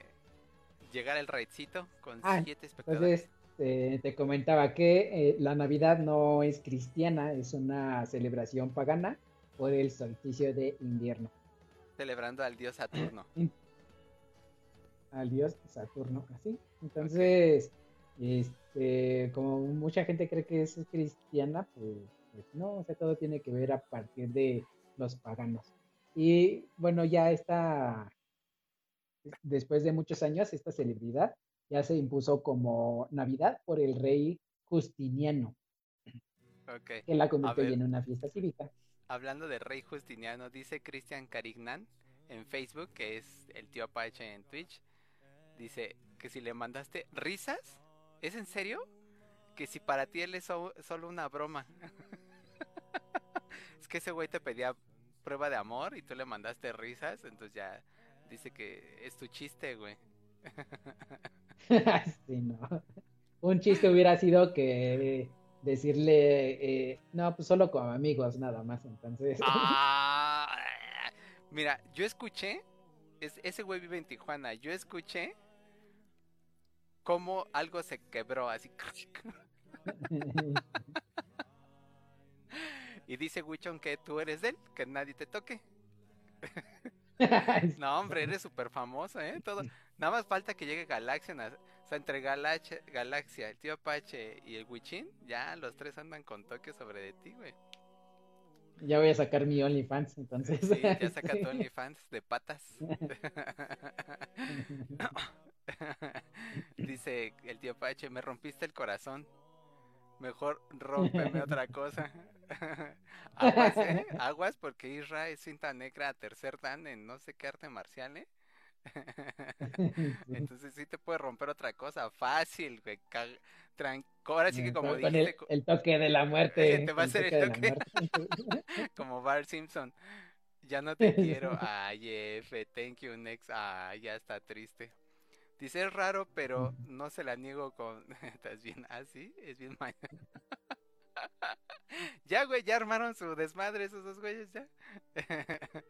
llegara el raidcito con ah, siete espectadores? Entonces, eh, te comentaba que eh, la Navidad no es cristiana, es una celebración pagana por el solsticio de invierno. Celebrando al dios Saturno. [laughs] al dios Saturno, así. Entonces, este, como mucha gente cree que es cristiana, pues, pues no, o sea, todo tiene que ver a partir de los paganos. Y bueno, ya está, después de muchos años, esta celebridad ya se impuso como Navidad por el rey Justiniano. Okay. Que la convirtió en una fiesta cívica. Hablando de rey Justiniano, dice Cristian Carignan en Facebook, que es el tío Apache en Twitch, dice que si le mandaste risas, ¿es en serio? Que si para ti él es solo una broma. [laughs] es que ese güey te pedía prueba de amor y tú le mandaste risas, entonces ya dice que es tu chiste, güey. [laughs] Un chiste hubiera sido que decirle, eh, no, pues solo como amigos, nada más, entonces. Ah, mira, yo escuché, ese güey vive en Tijuana, yo escuché cómo algo se quebró así. [laughs] Y dice Wichon que tú eres él, que nadie te toque. [laughs] no, hombre, eres súper famoso, ¿eh? Todo. Nada más falta que llegue Galaxia. O sea, entre Galaxia, Galaxia, el tío Apache y el Wichin, ya los tres andan con toques sobre de ti, güey. Ya voy a sacar mi OnlyFans, entonces. Sí, ya [laughs] saca tu OnlyFans de patas. [laughs] Dice el tío Apache, me rompiste el corazón. Mejor rómpeme [laughs] otra cosa. [laughs] Aguas, ¿eh? [laughs] Aguas porque Isra es cinta negra tercer dan en no sé qué arte marcial, ¿eh? Entonces sí te puede romper otra cosa, fácil, güey. Ahora sí que como dijiste... El, toque de la muerte. Te va a hacer el toque. como Bart Simpson. Ya no te quiero. Ay, F, thank you, next. Ay, ya está triste. Dice, es raro, pero no se la niego con... [laughs] ¿Estás bien así? Ah, es bien [laughs] ya, güey, ya armaron su desmadre esos dos güeyes, ya. [laughs]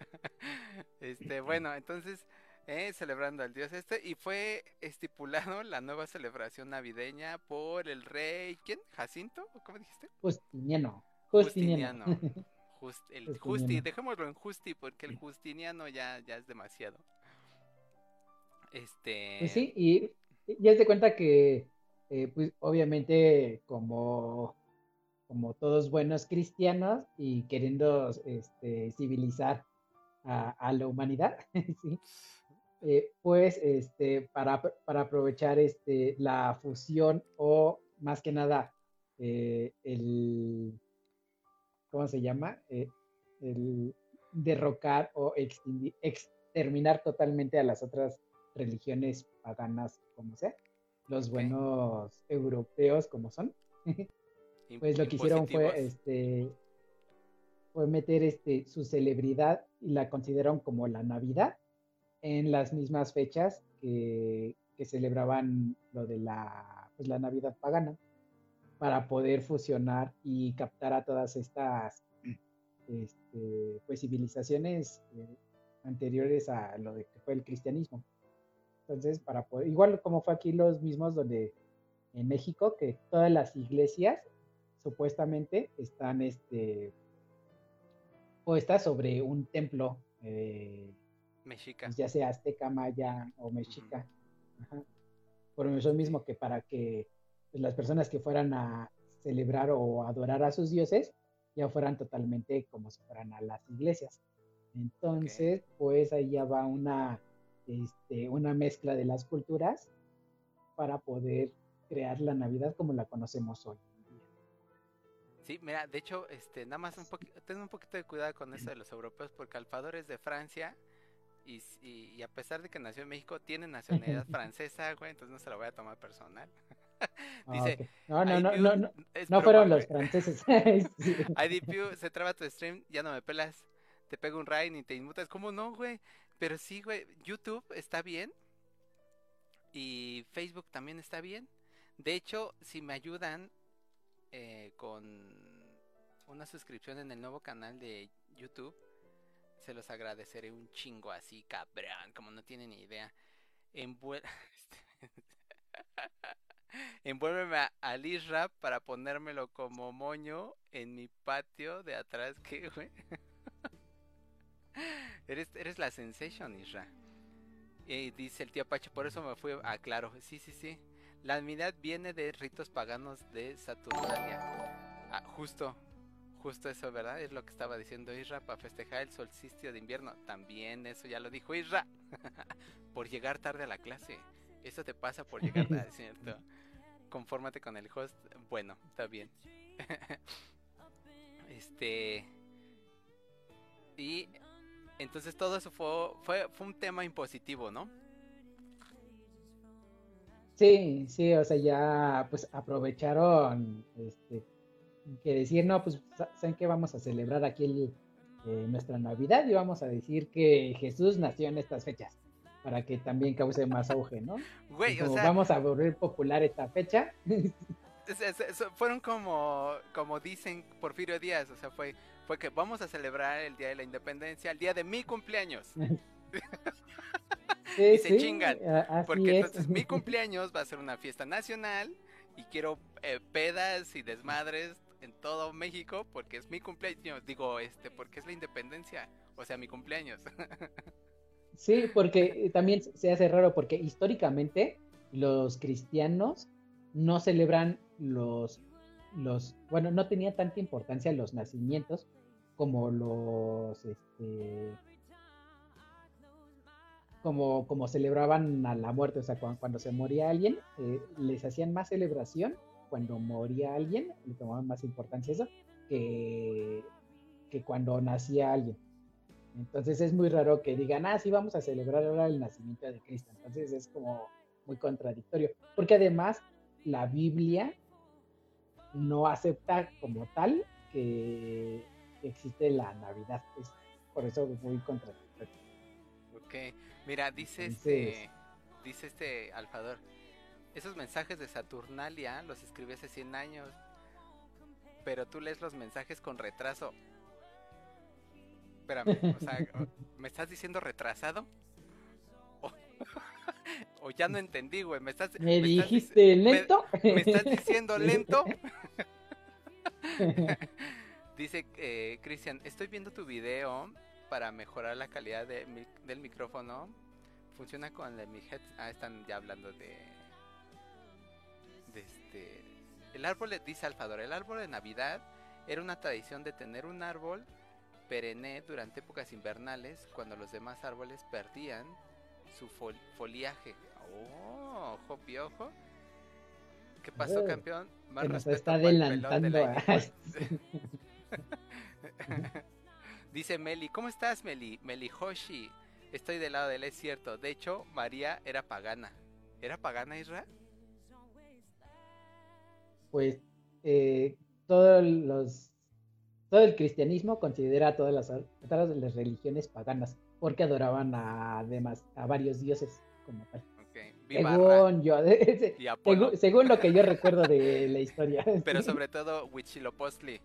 este, bueno, entonces, eh, celebrando al dios este, y fue estipulado la nueva celebración navideña por el rey, ¿quién? ¿Jacinto? ¿Cómo dijiste? Justiniano. Justiniano. el Justi, dejémoslo en Justi, porque el Justiniano ya, ya es demasiado. Este. Pues sí, y ya se cuenta que, eh, pues obviamente, como, como todos buenos cristianos y queriendo este, civilizar a, la humanidad, [laughs] eh, pues este, para, para, aprovechar este, la fusión o más que nada eh, el, ¿cómo se llama? el derrocar o exterminar totalmente a las otras religiones paganas como sea, los buenos europeos como son, [laughs] pues lo que hicieron fue este fue meter este su celebridad y la consideraron como la Navidad en las mismas fechas que, que celebraban lo de la pues la Navidad pagana para poder fusionar y captar a todas estas [clears throat] este, pues civilizaciones eh, anteriores a lo de que fue el cristianismo. Entonces, para poder, igual como fue aquí los mismos donde en México, que todas las iglesias supuestamente están este puestas sobre un templo, eh, Mexica. pues, ya sea azteca, maya o mexica. Ajá. Por eso mismo que para que pues, las personas que fueran a celebrar o adorar a sus dioses ya fueran totalmente como si fueran a las iglesias. Entonces, pues ahí ya va una, este, una mezcla de las culturas para poder crear la Navidad como la conocemos hoy. Sí, mira, de hecho, este, nada más un poquito, ten un poquito de cuidado con eso de los europeos, porque Alfador es de Francia y, s- y- y a pesar de que nació en México, tiene nacionalidad [laughs] francesa, güey, entonces no se lo voy a tomar personal. Ah, [laughs] Dice. No, no, no, no, no, no fueron los franceses. [laughs] Sí. IDPU, se traba tu stream, ya no me pelas. Te pego un raid y te inmutas. ¿Cómo no, güey? Pero sí, güey. YouTube está bien. Y Facebook también está bien. De hecho, si me ayudan eh, con una suscripción en el nuevo canal de YouTube, se los agradeceré un chingo así, cabrón. Como no tienen ni idea. Envuel- [laughs] Envuélveme a- al Isra para ponérmelo como moño en mi patio de atrás. [laughs] ¿Qué, güey? Eres, eres la sensation, Isra. Y dice el tío Apache, por eso me fui a claro. Sí, sí, sí. La Navidad viene de ritos paganos de Saturnalia. Ah, justo, justo eso, ¿verdad? Es lo que estaba diciendo Isra para festejar el solsticio de invierno. También eso ya lo dijo Isra. [laughs] por llegar tarde a la clase. Eso te pasa por llegar tarde, [laughs] ¿cierto? Confórmate con el host. Bueno, está bien. [laughs] este. Y entonces todo eso fue, fue, fue un tema impositivo, ¿no? Sí, sí, o sea, ya pues aprovecharon este que decir, no, pues sa- saben que vamos a celebrar aquí el, eh, nuestra Navidad y vamos a decir que Jesús nació en estas fechas para que también cause más auge, ¿no? [laughs] Güey, o sea, vamos a volver popular esta fecha. [laughs] fueron como, como dicen Porfirio Díaz, o sea, fue, fue que vamos a celebrar el Día de la Independencia, el día de mi cumpleaños. [laughs] Sí, Y se sí, chingan, Porque es. entonces mi [laughs] cumpleaños va a ser una fiesta nacional y quiero eh, pedas y desmadres en todo México porque es mi cumpleaños. Digo, este, porque es la independencia, o sea, mi cumpleaños. [laughs] Sí, porque eh, también se hace raro porque históricamente los cristianos no celebran los, los, bueno, no tenía tanta importancia los nacimientos como los, este, como, como celebraban a la muerte, o sea, cuando, cuando se moría alguien, eh, les hacían más celebración cuando moría alguien, le tomaban más importancia eso, que, que cuando nacía alguien. Entonces es muy raro que digan, ah, sí, vamos a celebrar ahora el nacimiento de Cristo. Entonces es como muy contradictorio. Porque además la Biblia no acepta como tal que existe la Navidad. Es por eso muy contradictorio. ok, mira, dice Entonces- este, dice este Alfador, esos mensajes de Saturnalia los escribí hace 100 años, pero tú lees los mensajes con retraso. Espérame, o sea, ¿me estás diciendo retrasado? O, [laughs] o ya no entendí, güey, me estás... ¿Me estás dic- dijiste me- lento? ¿Me estás diciendo lento? [laughs] [laughs] Dice eh, Cristian, estoy viendo tu video para mejorar la calidad de mi- del micrófono. Funciona con el mi head. Ah, están ya hablando de. De este. El árbol, de- dice Alfador, el árbol de Navidad era una tradición de tener un árbol perenne durante épocas invernales cuando los demás árboles perdían su fol- foliaje. Oh, ojo piojo. ¿Qué pasó, campeón? Más respeto está adelantando. [laughs] [laughs] Dice Meli, ¿cómo estás Meli? Meli Hoshi. Estoy del lado de él, es cierto. De hecho, María era pagana. ¿Era pagana Israel? Pues eh, todos los todo el cristianismo considera todas las, todas las religiones paganas porque adoraban a, además, a varios dioses como tal. Según, yo, [laughs] según, según, lo que yo recuerdo de la historia. [laughs] Pero sobre todo Huitzilopochtli.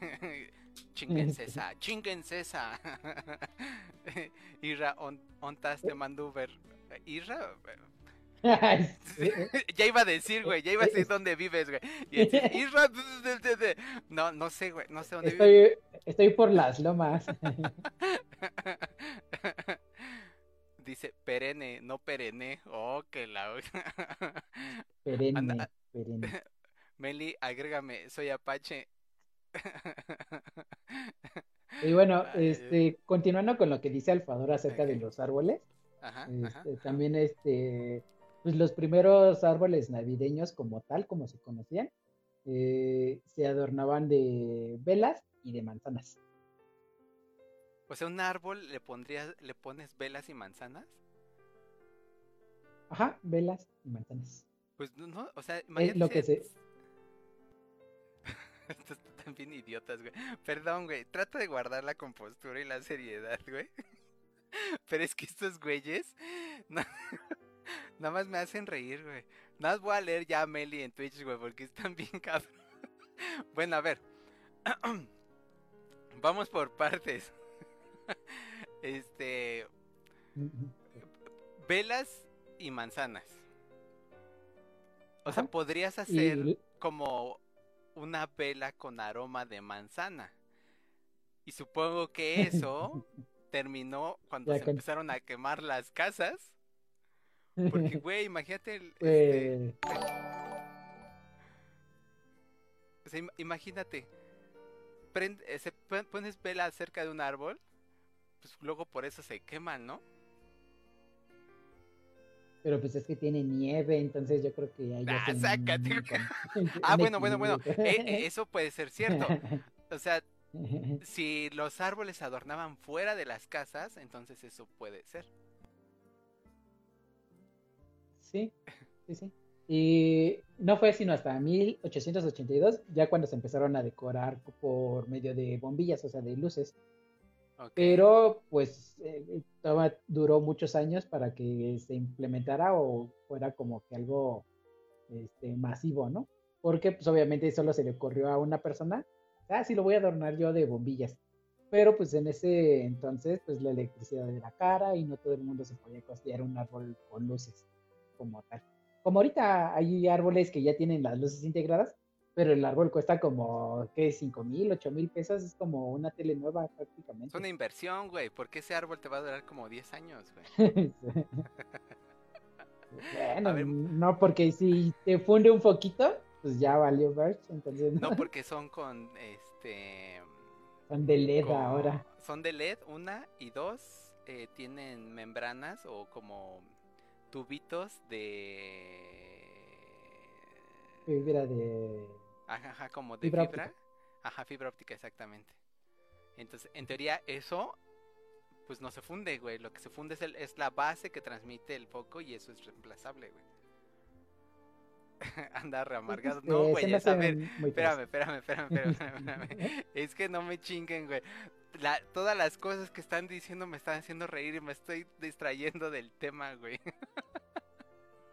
[laughs] Chingencesa, chingencesa. [laughs] [laughs] Irra, on, ontas de manduver. Irra, ya iba a decir, güey, ya iba a decir dónde vives, güey. no, no sé, güey, no sé dónde estoy, vives. Estoy por las lomas. Dice perenne, no perenne. Oh, que la. perenne, perenne. Meli, agrégame, soy Apache. [laughs] Y bueno, este, continuando con lo que dice Alfador acerca de los árboles, este, también este, pues los primeros árboles navideños como tal, como se conocían, eh, se adornaban de velas y de manzanas. O sea, un árbol le pondrías, le pones velas y manzanas. Ajá, velas y manzanas. Pues no, o sea, imagínate. lo que se... Estos están bien idiotas, güey. Perdón, güey. Trata de guardar la compostura y la seriedad, güey. [laughs] Pero es que estos güeyes. [laughs] No... Nada más me hacen reír, güey. Nada más voy a leer ya a Meli en Twitch, güey, porque están bien [laughs] cabrón. bueno, a ver. [clears throat] Vamos por partes. este. Velas y manzanas. O sea, podrías hacer como una vela con aroma de manzana. Y supongo que eso [laughs] terminó cuando se empezaron a quemar las casas porque, [laughs] güey, imagínate el. Este... O sea, imagínate. Eh, se pones vela cerca de un árbol, pues luego por eso se queman, ¿no? Pero pues es que tiene nieve, entonces yo creo que ahí ah, sácate. [laughs] ah, bueno, bueno, bueno. Eh, eh, eso puede ser cierto. [laughs] O sea, si los árboles adornaban fuera de las casas, entonces eso puede ser. Sí, sí, sí. Y no fue sino hasta 1882, ya cuando se empezaron a decorar por medio de bombillas, o sea, de luces. Pero pues eh, duró muchos años para que se implementara o fuera como que algo este, masivo, ¿no? Porque pues obviamente solo se le ocurrió a una persona, ah, sí lo voy a adornar yo de bombillas. Pero pues en ese entonces pues la electricidad era cara y no todo el mundo se podía costear un árbol con luces como tal. Como ahorita hay árboles que ya tienen las luces integradas, pero el árbol cuesta como, ¿qué? 5 mil, 8 mil pesos, es como una tele nueva prácticamente. Es una inversión, güey, porque ese árbol te va a durar como 10 años, güey. [laughs] bueno, no, porque si te funde un foquito, pues ya valió Birch, entonces... No, porque son con, este... Son de LED ahora. Son de LED, una, y dos, eh, tienen membranas o como tubitos de fibra de ajá, ajá como de fibra, ajá fibra óptica exactamente entonces en teoría eso pues no se funde güey lo que se funde es, el, es la base que transmite el foco y eso es reemplazable güey [laughs] Andar reamargado. No, güey, es a ver. Espérame, espérame, espérame, [laughs] espérame, Es que no me chinguen, güey. todas las cosas que están diciendo me están haciendo reír y me estoy distrayendo del tema, güey.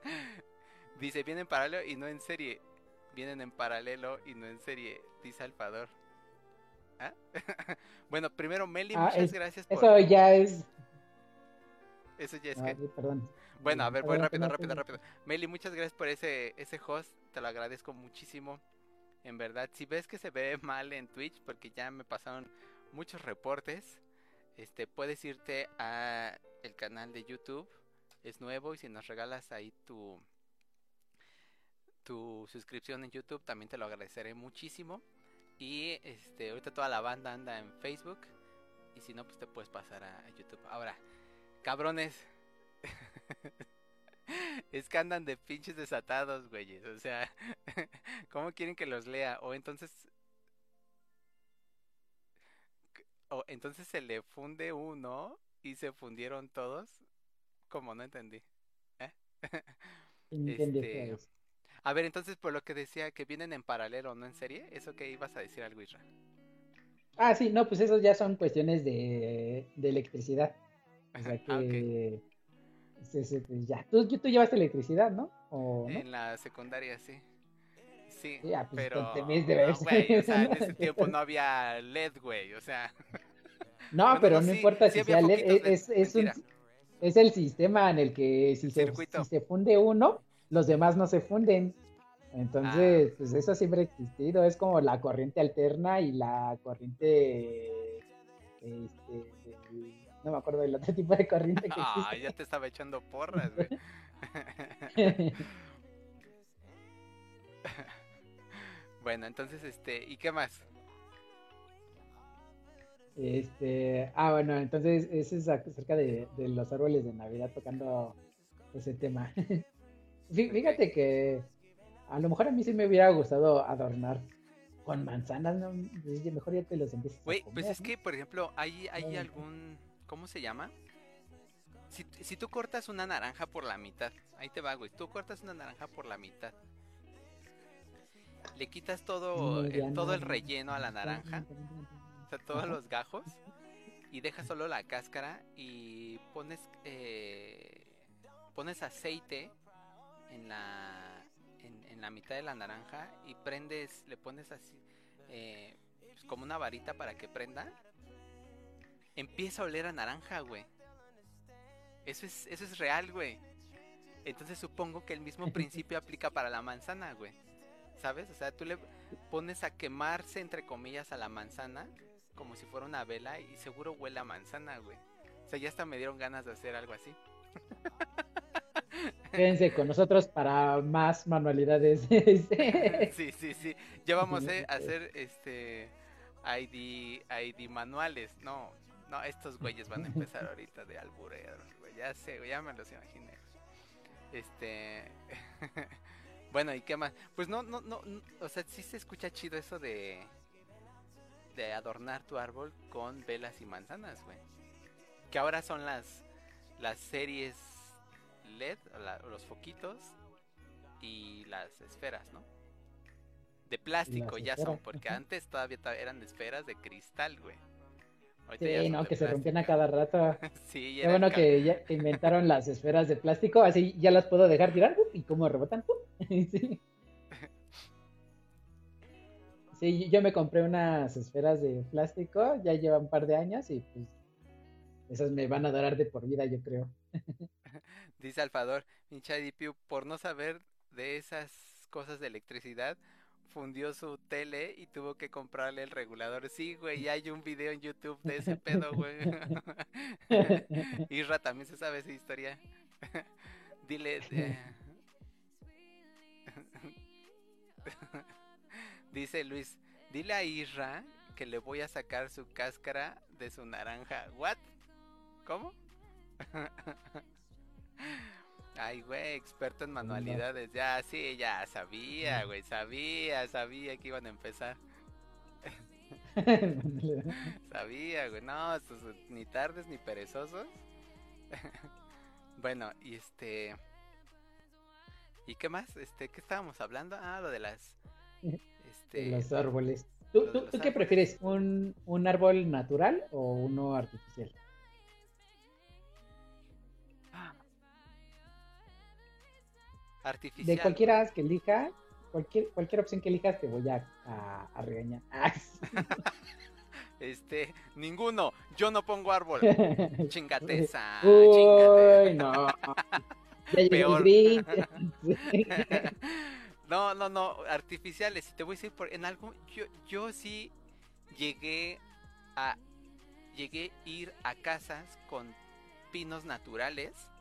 [laughs] Dice, vienen en paralelo y no en serie. Vienen en paralelo y no en serie, dice Alfador. ¿Ah? [laughs] bueno, primero, Meli, ah, muchas gracias por. Eso ya es. Eso ya es que. Perdón. Bueno, a ver, voy rápido, rápido, rápido. Meli, muchas gracias por ese, ese host. Te lo agradezco muchísimo. En verdad, si ves que se ve [laughs] mal en Twitch, porque ya me pasaron muchos reportes, este, puedes irte a el canal de YouTube. Es nuevo y si nos regalas ahí tu tu suscripción en YouTube, también te lo agradeceré muchísimo. Y este, ahorita toda la banda anda en Facebook. Y si no, pues te puedes pasar a YouTube. Ahora, cabrones, [laughs] es que andan de pinches desatados, güeyes. O sea, [laughs] ¿cómo quieren que los lea? O entonces. O entonces se le funde uno y se fundieron todos. Como no entendí. ¿Eh? [laughs] Entendí Este, eso. A ver, entonces por lo que decía que vienen en paralelo, ¿no en serie? ¿Eso que ibas a decir algo, Isra? Ah, sí, no, pues esos ya son cuestiones de, de electricidad. O sea [laughs] Ah, que sí, sí, pues ya. Tú, tú llevaste electricidad, ¿no? ¿O no? En la secundaria, sí. Sí, ah, pues, pero... no, güey, o sea, en ese [laughs] tiempo no había LED, güey, o sea... No, Bueno, pero no, sí, importa si sea LED, poquitos es, un- es el sistema en el que si El se, si se funde uno, los demás no se funden. Entonces, Ah. pues eso siempre ha existido. Es como la corriente alterna y la corriente. Este, no me acuerdo del otro [laughs] tipo de corriente que Ah, existe. ya te estaba echando porras, güey. [laughs] Bueno, entonces, este, ¿y qué más? Este, ah, bueno, entonces ese es acerca de, de los árboles de Navidad tocando ese tema. [laughs] Fí- Fíjate que a lo mejor a mí sí me hubiera gustado adornar con manzanas, ¿no? Mejor ya te los empiezas a Güey, pues es ¿no? que, por ejemplo, hay, hay algún, ¿cómo se llama? Si, si tú cortas una naranja por la mitad, ahí te va, güey, tú cortas una naranja por la mitad, le quitas todo, el, todo el relleno a la naranja, o sea, todos los gajos, y dejas solo la cáscara y pones, eh, pones aceite en la, en, en la mitad de la naranja y prendes, le pones así, eh, pues, como una varita para que prenda, empieza a oler a naranja, güey. Eso es, eso es real, güey. Entonces supongo que el mismo [laughs] principio aplica para la manzana, güey. ¿Sabes? O sea, tú le pones a quemarse, entre comillas, a la manzana como si fuera una vela y seguro huele a manzana, güey. O sea, ya hasta me dieron ganas de hacer algo así. [laughs] Quédense con nosotros para más manualidades. sí, sí, sí. Ya vamos a a hacer este ID, ID manuales. No, no, estos güeyes van a empezar ahorita de albureros, güey. Ya sé, güey, ya me los imaginé. Este. [laughs] bueno, ¿y qué más? Pues no, no, no, no, o sea, sí se escucha chido eso de. de adornar tu árbol con velas y manzanas, güey. Que ahora son las. las series LED, la- los foquitos y las esferas, ¿no? De plástico ya son, porque antes todavía eran esferas de cristal, güey. Ahorita Sí, no, que se rompían a cada rato. [laughs] sí, Qué bueno que ya [laughs] inventaron las esferas de plástico, así ya las puedo dejar tirar y cómo rebotan. [laughs] Sí. Sí, yo me compré unas esferas de plástico, ya lleva un par de años y pues esas me van a durar de por vida, yo creo. Dice Alfador, pinche IDP, por no saber de esas cosas de electricidad, fundió su tele y tuvo que comprarle el regulador. Sí, güey, ya hay un video en YouTube de ese pedo, güey. [laughs] [laughs] Isra también se sabe esa historia. [laughs] Dile. eh, Dice Luis, dile a Isra que le voy a sacar su cáscara de su naranja. ¿What? ¿Cómo? Ay, güey, experto en manualidades. Ya, sí, ya sabía, güey, sabía, sabía que iban a empezar. [laughs] Sabía, güey, no, estos ni tardes ni perezosos. [laughs] bueno, y este... ¿Y qué más? Este, ¿qué estábamos hablando? Ah, lo de las... Este... los árboles. ¿Tú, tú- los tú qué prefieres? ¿Un, ¿Un árbol natural o uno artificial? Artificial. De cualquiera que elijas, cualquier, cualquier opción que elijas te voy a, a, a regañar. [laughs] [laughs] Este, ninguno. Yo no pongo árbol. [laughs] Chingate esa. Uy, chingate. no. Ya Peor. No, no, no, artificiales. Te voy a decir, por, en algo, yo, yo sí llegué a, llegué a ir a casas con pinos naturales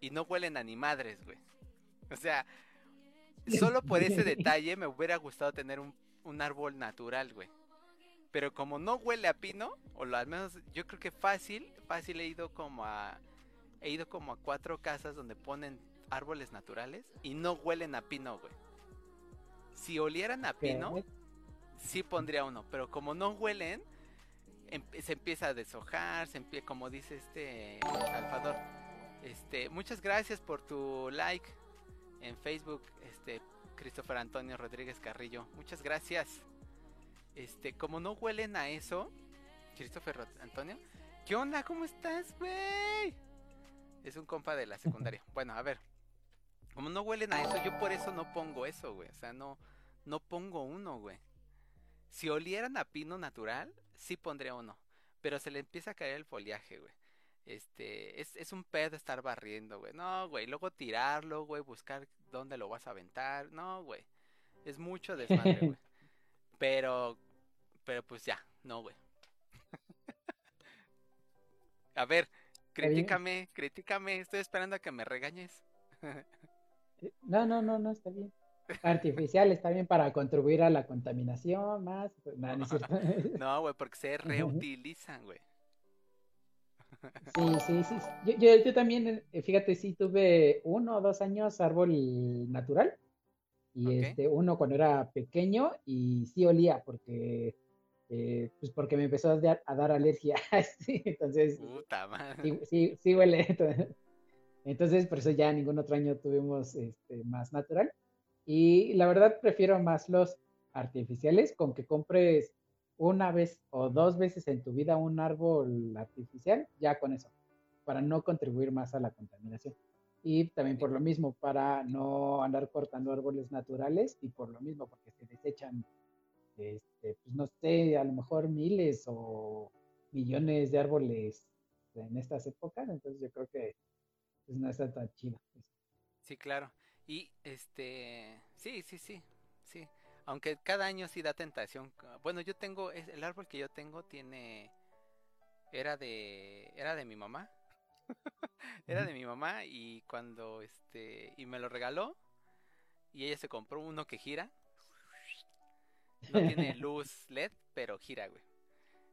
y no huelen a ni madres, güey. O sea, solo por ese [laughs] detalle me hubiera gustado tener un, un árbol natural, güey. Pero como no huele a pino, o lo- al menos yo creo que fácil, fácil he ido como a, he ido como a cuatro casas donde ponen árboles naturales y no huelen a pino, güey. Si olieran a pino, sí pondría uno, pero como no huelen, em- se empieza a deshojar, se empieza, como dice este Alfador. Este, muchas gracias por tu like en Facebook, este Christopher Antonio Rodríguez Carrillo. Muchas gracias. Este, como no huelen a eso, Christopher Rod- Antonio, ¿qué onda? ¿Cómo estás, güey? Es un compa de la secundaria. [laughs] Bueno, a ver. Como no huelen a eso, yo por eso no pongo eso, güey. O sea, no, no pongo uno, güey. Si olieran a pino natural, sí pondría uno. Pero se le empieza a caer el foliaje, güey. Este, es, es un pedo estar barriendo, güey. No, güey. Luego tirarlo, güey. Buscar dónde lo vas a aventar. No, güey. Es mucho desmadre, güey. [laughs] Pero, pero pues ya, no, güey. a ver, critícame, critícame. Estoy esperando a que me regañes. Eh, No, no, no, no, está bien. Artificial está bien para contribuir a la contaminación más. pues. No, [laughs] güey, porque se [laughs] reutilizan, güey. Sí, sí, sí. Yo, yo, yo también, eh, fíjate, sí tuve uno o dos años árbol natural. Y Ok. este, uno cuando era pequeño y sí olía porque, eh, pues porque me empezó a dar, a dar alergia. [laughs] Sí, entonces, Puta madre. sí, sí, sí huele. [laughs] Entonces, por eso ya ningún otro año tuvimos este, más natural. Y la verdad prefiero más los artificiales, con que compres una vez o dos veces en tu vida un árbol artificial, ya con eso, para no contribuir más a la contaminación. Y también por lo mismo, para no andar cortando árboles naturales y por lo mismo, porque se desechan, este, pues no sé, a lo mejor miles o millones de árboles en estas épocas, entonces yo creo que pues, no está tan chido. Sí, claro. Y este, sí, sí, sí, sí. Aunque cada año sí da tentación. Bueno, yo tengo, es- el árbol que yo tengo tiene, era de, era de mi mamá. [laughs] Era de mi mamá y cuando este, y me lo regaló y ella se compró uno que gira. No tiene [laughs] luz LED, pero gira, güey.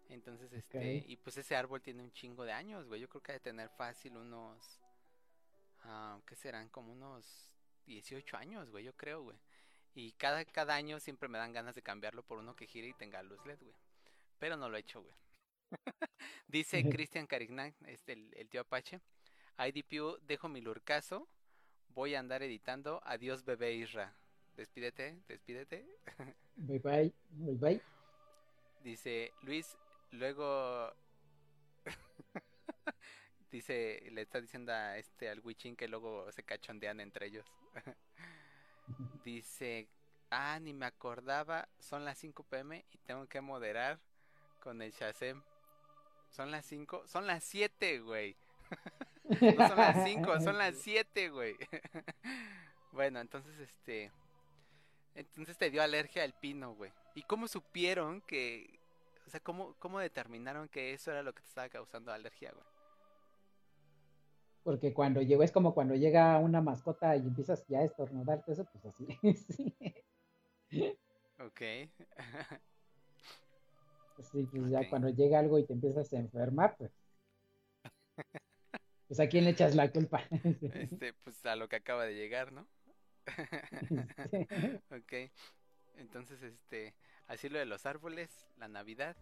Entonces, este, y pues ese árbol tiene un chingo de años, güey. Yo creo que ha de tener fácil unos, ah, ¿qué serán? Como unos 18 años, güey, yo creo, güey. Y cada, cada año siempre me dan ganas de cambiarlo por uno que gire y tenga luz LED, güey. Pero no lo he hecho, güey. [laughs] Dice Cristian Carignan, este, el, el tío Apache. IDPU, dejo mi lurcazo. Voy a andar editando. Adiós, bebé Isra. Despídete, despídete. Bye bye, bye bye. Dice Luis, luego [laughs] dice, le está diciendo a este al Wichin que luego se cachondean entre ellos. [laughs] Dice, ah, ni me acordaba, son las 5 pm y tengo que moderar con el Shazam. Son las 5, son las 7, güey. [laughs] No son las 5, son las [laughs] 7, güey. [laughs] bueno, entonces este entonces te dio alergia al pino, güey. ¿Y cómo supieron que o sea, cómo cómo determinaron que eso era lo que te estaba causando alergia, güey? Porque cuando llegó, es como cuando llega una mascota y empiezas ya a estornudarte, eso, pues así. [laughs] sí. Ok. Sí, pues ya cuando llega algo y te empiezas a enfermar, pues. Pues a quién le echas la culpa. este, pues a lo que acaba de llegar, ¿no? [laughs] Ok. Entonces, este, así lo de los árboles, la Navidad.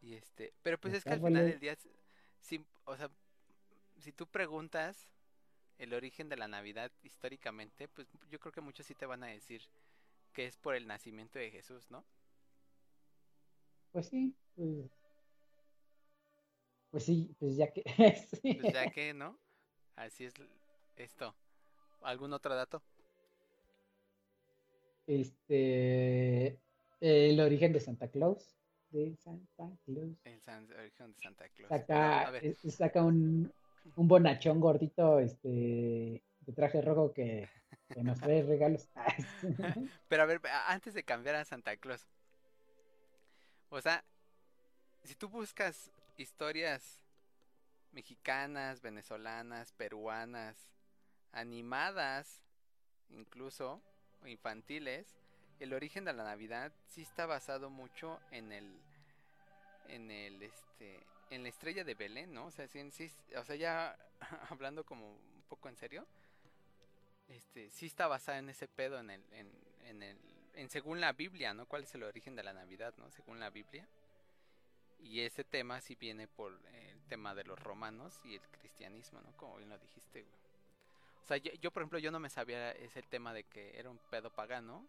Y este, pero pues Los es que al final árboles. del día, sí, o sea, si tú preguntas el origen de la Navidad históricamente, pues yo creo que muchos sí te van a decir que es por el nacimiento de Jesús, ¿no? Pues sí, pues. Pues sí, pues ya que. [laughs] sí. Pues ya que, ¿no? Así es esto. ¿Algún otro dato? Este. El origen de Santa Claus. De Santa Claus. El san- origen de Santa Claus. Saca, saca un, un bonachón gordito, este. De traje rojo que, nos trae regalos. [laughs] Pero a ver, antes de cambiar a Santa Claus. O sea, si tú buscas historias mexicanas, venezolanas, peruanas, animadas, incluso, infantiles, el origen de la Navidad sí está basado mucho en el en el este en la estrella de Belén, ¿no? O sea, sí, o sea, ya [laughs] hablando como un poco en serio, este sí está basada en ese pedo en el en, en el en según la Biblia, ¿no? ¿Cuál es el origen de la Navidad, no? Según la Biblia. Y ese tema sí viene por el tema de los romanos y el cristianismo, ¿no? Como bien lo dijiste, güey. O sea, yo, yo, por ejemplo, yo no me sabía ese tema de que era un pedo pagano,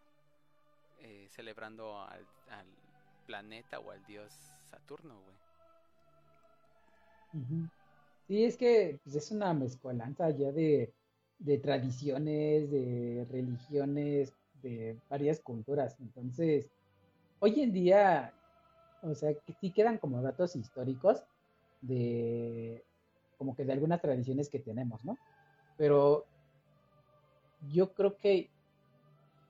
eh, celebrando al, al, planeta o al dios Saturno, güey. Sí, es que pues, es una mezcolanza ya de, tradiciones, de religiones, de varias culturas. Entonces, hoy en día, o sea, sí quedan como datos históricos de como que de algunas tradiciones que tenemos, ¿no? Pero yo creo que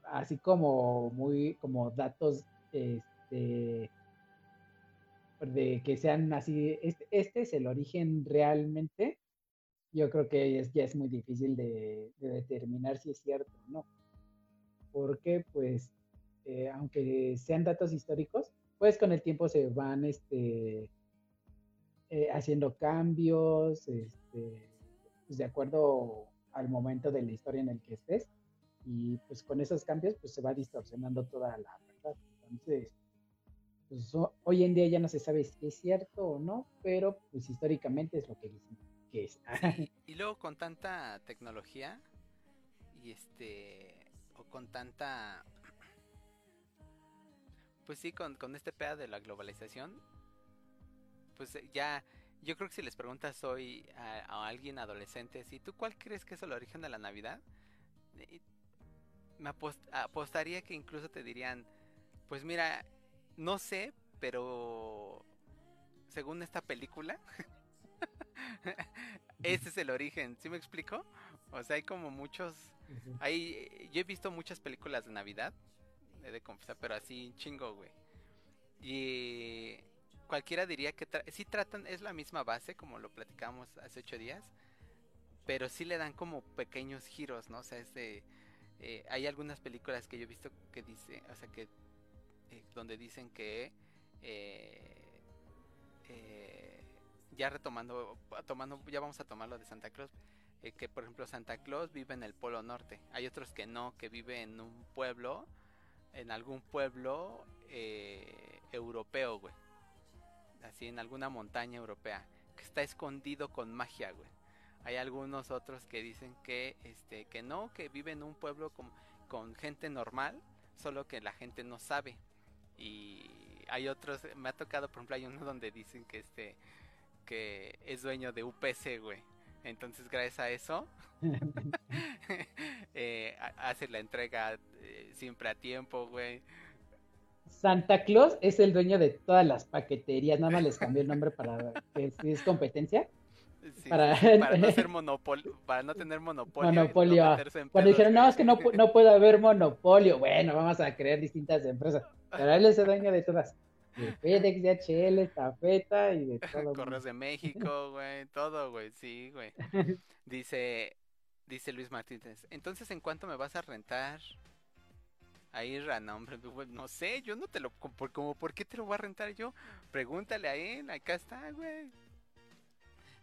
así como muy como datos este de que sean así este, este es el origen realmente yo creo que es, ya es muy difícil de, de determinar si es cierto o no porque pues eh, aunque sean datos históricos pues con el tiempo se van este eh, haciendo cambios este, pues de acuerdo al momento de la historia en el que estés y pues con esos cambios pues se va distorsionando toda la verdad. Entonces, pues hoy en día ya no se sabe si es cierto o no, pero pues históricamente es lo que dicen que es. y luego con tanta tecnología y este o con tanta pues sí, con, con este pedo de la globalización, pues ya yo creo que si les preguntas hoy a, alguien adolescente, si tú cuál crees que es el origen de la Navidad, me apost apostaría que incluso te dirían, pues mira, no sé, pero según esta película, [laughs] ese es el origen, ¿sí me explico? O sea, hay como muchos, hay, yo he visto muchas películas de Navidad, he de confesar, pero así chingo, güey. Y cualquiera diría que tra sí tratan, es la misma base como lo platicamos hace ocho días, pero sí le dan como pequeños giros, ¿no? O sea, es de, eh, hay algunas películas que yo he visto que dice, o sea, que eh, donde dicen que eh, eh, ya retomando, tomando, ya vamos a tomar lo de Santa Claus, que por ejemplo Santa Claus vive en el Polo Norte, hay otros que no, que vive en un pueblo, en algún pueblo europeo, güey, así en alguna montaña europea, que está escondido con magia, güey. Hay algunos otros que dicen que este que no, que vive en un pueblo con, con gente normal, solo que la gente no sabe. Y hay otros, me ha tocado, por ejemplo, hay uno donde dicen que este que es dueño de UPC, güey. Entonces, gracias a eso, [laughs] [laughs] eh, hace la entrega eh, siempre a tiempo, güey. Santa Claus es el dueño de todas las paqueterías, nada más les cambió el nombre para que si es competencia. Sí, para... para, no [laughs] ser monopolio, para no tener monopolio. Monopolio. No Cuando dijeron, no, es que no, no puede haber monopolio. Bueno, vamos a crear distintas empresas. Pero él es el dueño de todas. De FedEx, DHL, Tafeta y de [laughs] todo. Correos de México, güey, todo, güey, sí, güey. [laughs] Dice, dice Luis Martínez, entonces, ¿en cuánto me vas a rentar? Ahí, Rana, hombre, no sé, yo no te lo, como, como, ¿por qué te lo voy a rentar yo? Pregúntale a él, acá está, güey.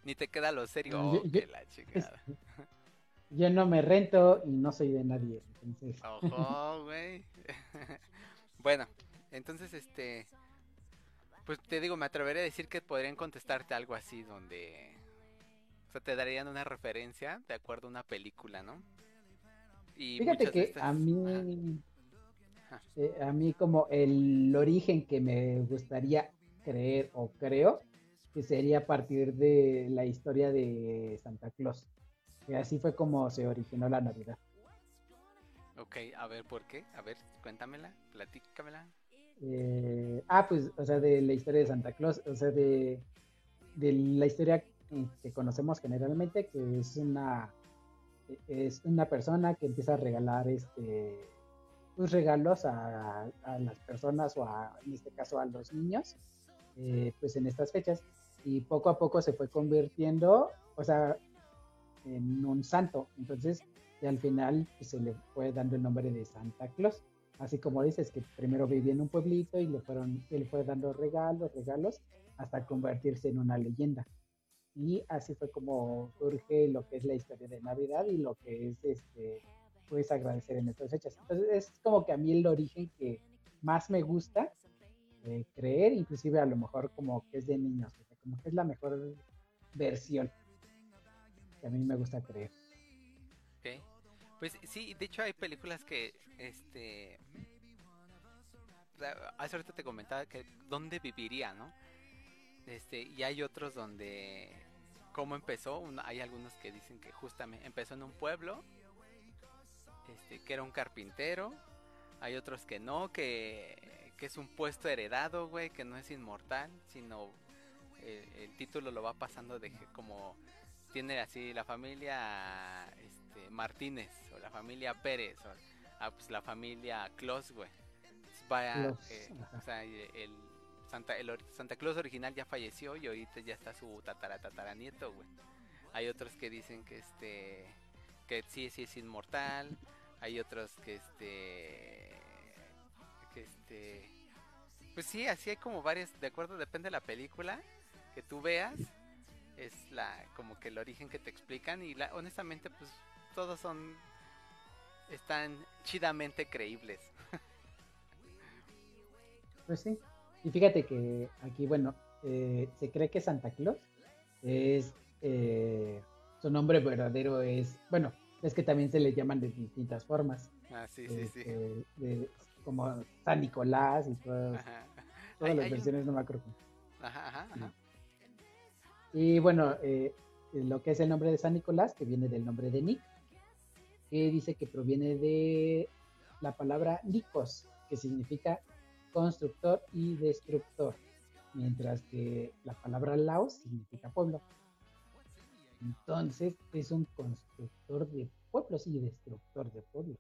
Ni te queda lo serio, oh, yo, que la chingada. [laughs] Yo no me rento y no soy de nadie, entonces. Ojo, güey. Bueno, entonces, este, pues te digo, me atreveré a decir que podrían contestarte algo así, donde, o sea, te darían una referencia de acuerdo a una película, ¿no? Y Fíjate que estas... a mí, eh, a mí como el origen que me gustaría creer o creo que sería a partir de la historia de Santa Claus. Y así fue como se originó la Navidad. Ok, a ver, ¿por qué? A ver, cuéntamela, platícamela. Eh, ah, pues, o sea, de la historia de Santa Claus, o sea, de, de la historia que conocemos generalmente, que es una es una persona que empieza a regalar este pues regalos a, a las personas o a, en este caso a los niños eh, pues en estas fechas y poco a poco se fue convirtiendo o sea en un santo entonces y al final pues, se le fue dando el nombre de Santa Claus así como dices que primero vivía en un pueblito y le fueron él fue dando regalos regalos hasta convertirse en una leyenda y así fue como surge lo que es la historia de Navidad y lo que es este pues agradecer en estas fechas. Entonces es como que a mí el origen que más me gusta creer, inclusive a lo mejor como que es de niños, como que es la mejor versión. Que a mí me gusta creer. Pues sí, de hecho hay películas que, este... Hace ahorita te comentaba que dónde viviría, ¿no? Este, y hay otros donde... ¿Cómo empezó? Hay algunos que dicen que justamente empezó en un pueblo, este, que era un carpintero. Hay otros que no, que, que es un puesto heredado, güey, que no es inmortal, sino eh, el título lo va pasando de como tiene así la familia este, Martínez o la familia Pérez o ah, pues la familia Claus, güey. Entonces va, Claus, eh, o sea, el, Santa, el Santa Claus original ya falleció y ahorita ya está su tatara tataranieto, güey. Hay otros que dicen que este que sí sí es inmortal, hay otros que este que este pues sí, así hay como varias, de acuerdo, depende de la película que tú veas, es la como que el origen que te explican y la, honestamente pues todos son están chidamente creíbles. Pues sí. Y fíjate que aquí, bueno, eh, se cree que Santa Claus es, eh, su nombre verdadero es, bueno, es que también se le llaman de distintas formas, Ah, sí, sí, sí. este, de- como San Nicolás y todas, Ajá. todas las un- versiones, no me acuerdo. Ajá, ajá, ajá. Y bueno, eh, lo que es el nombre de San Nicolás, que viene del nombre de Nick, que dice que proviene de la palabra Nikos, que significa constructor y destructor, mientras que la palabra Laos significa pueblo. Entonces es un constructor de pueblos y destructor de pueblos.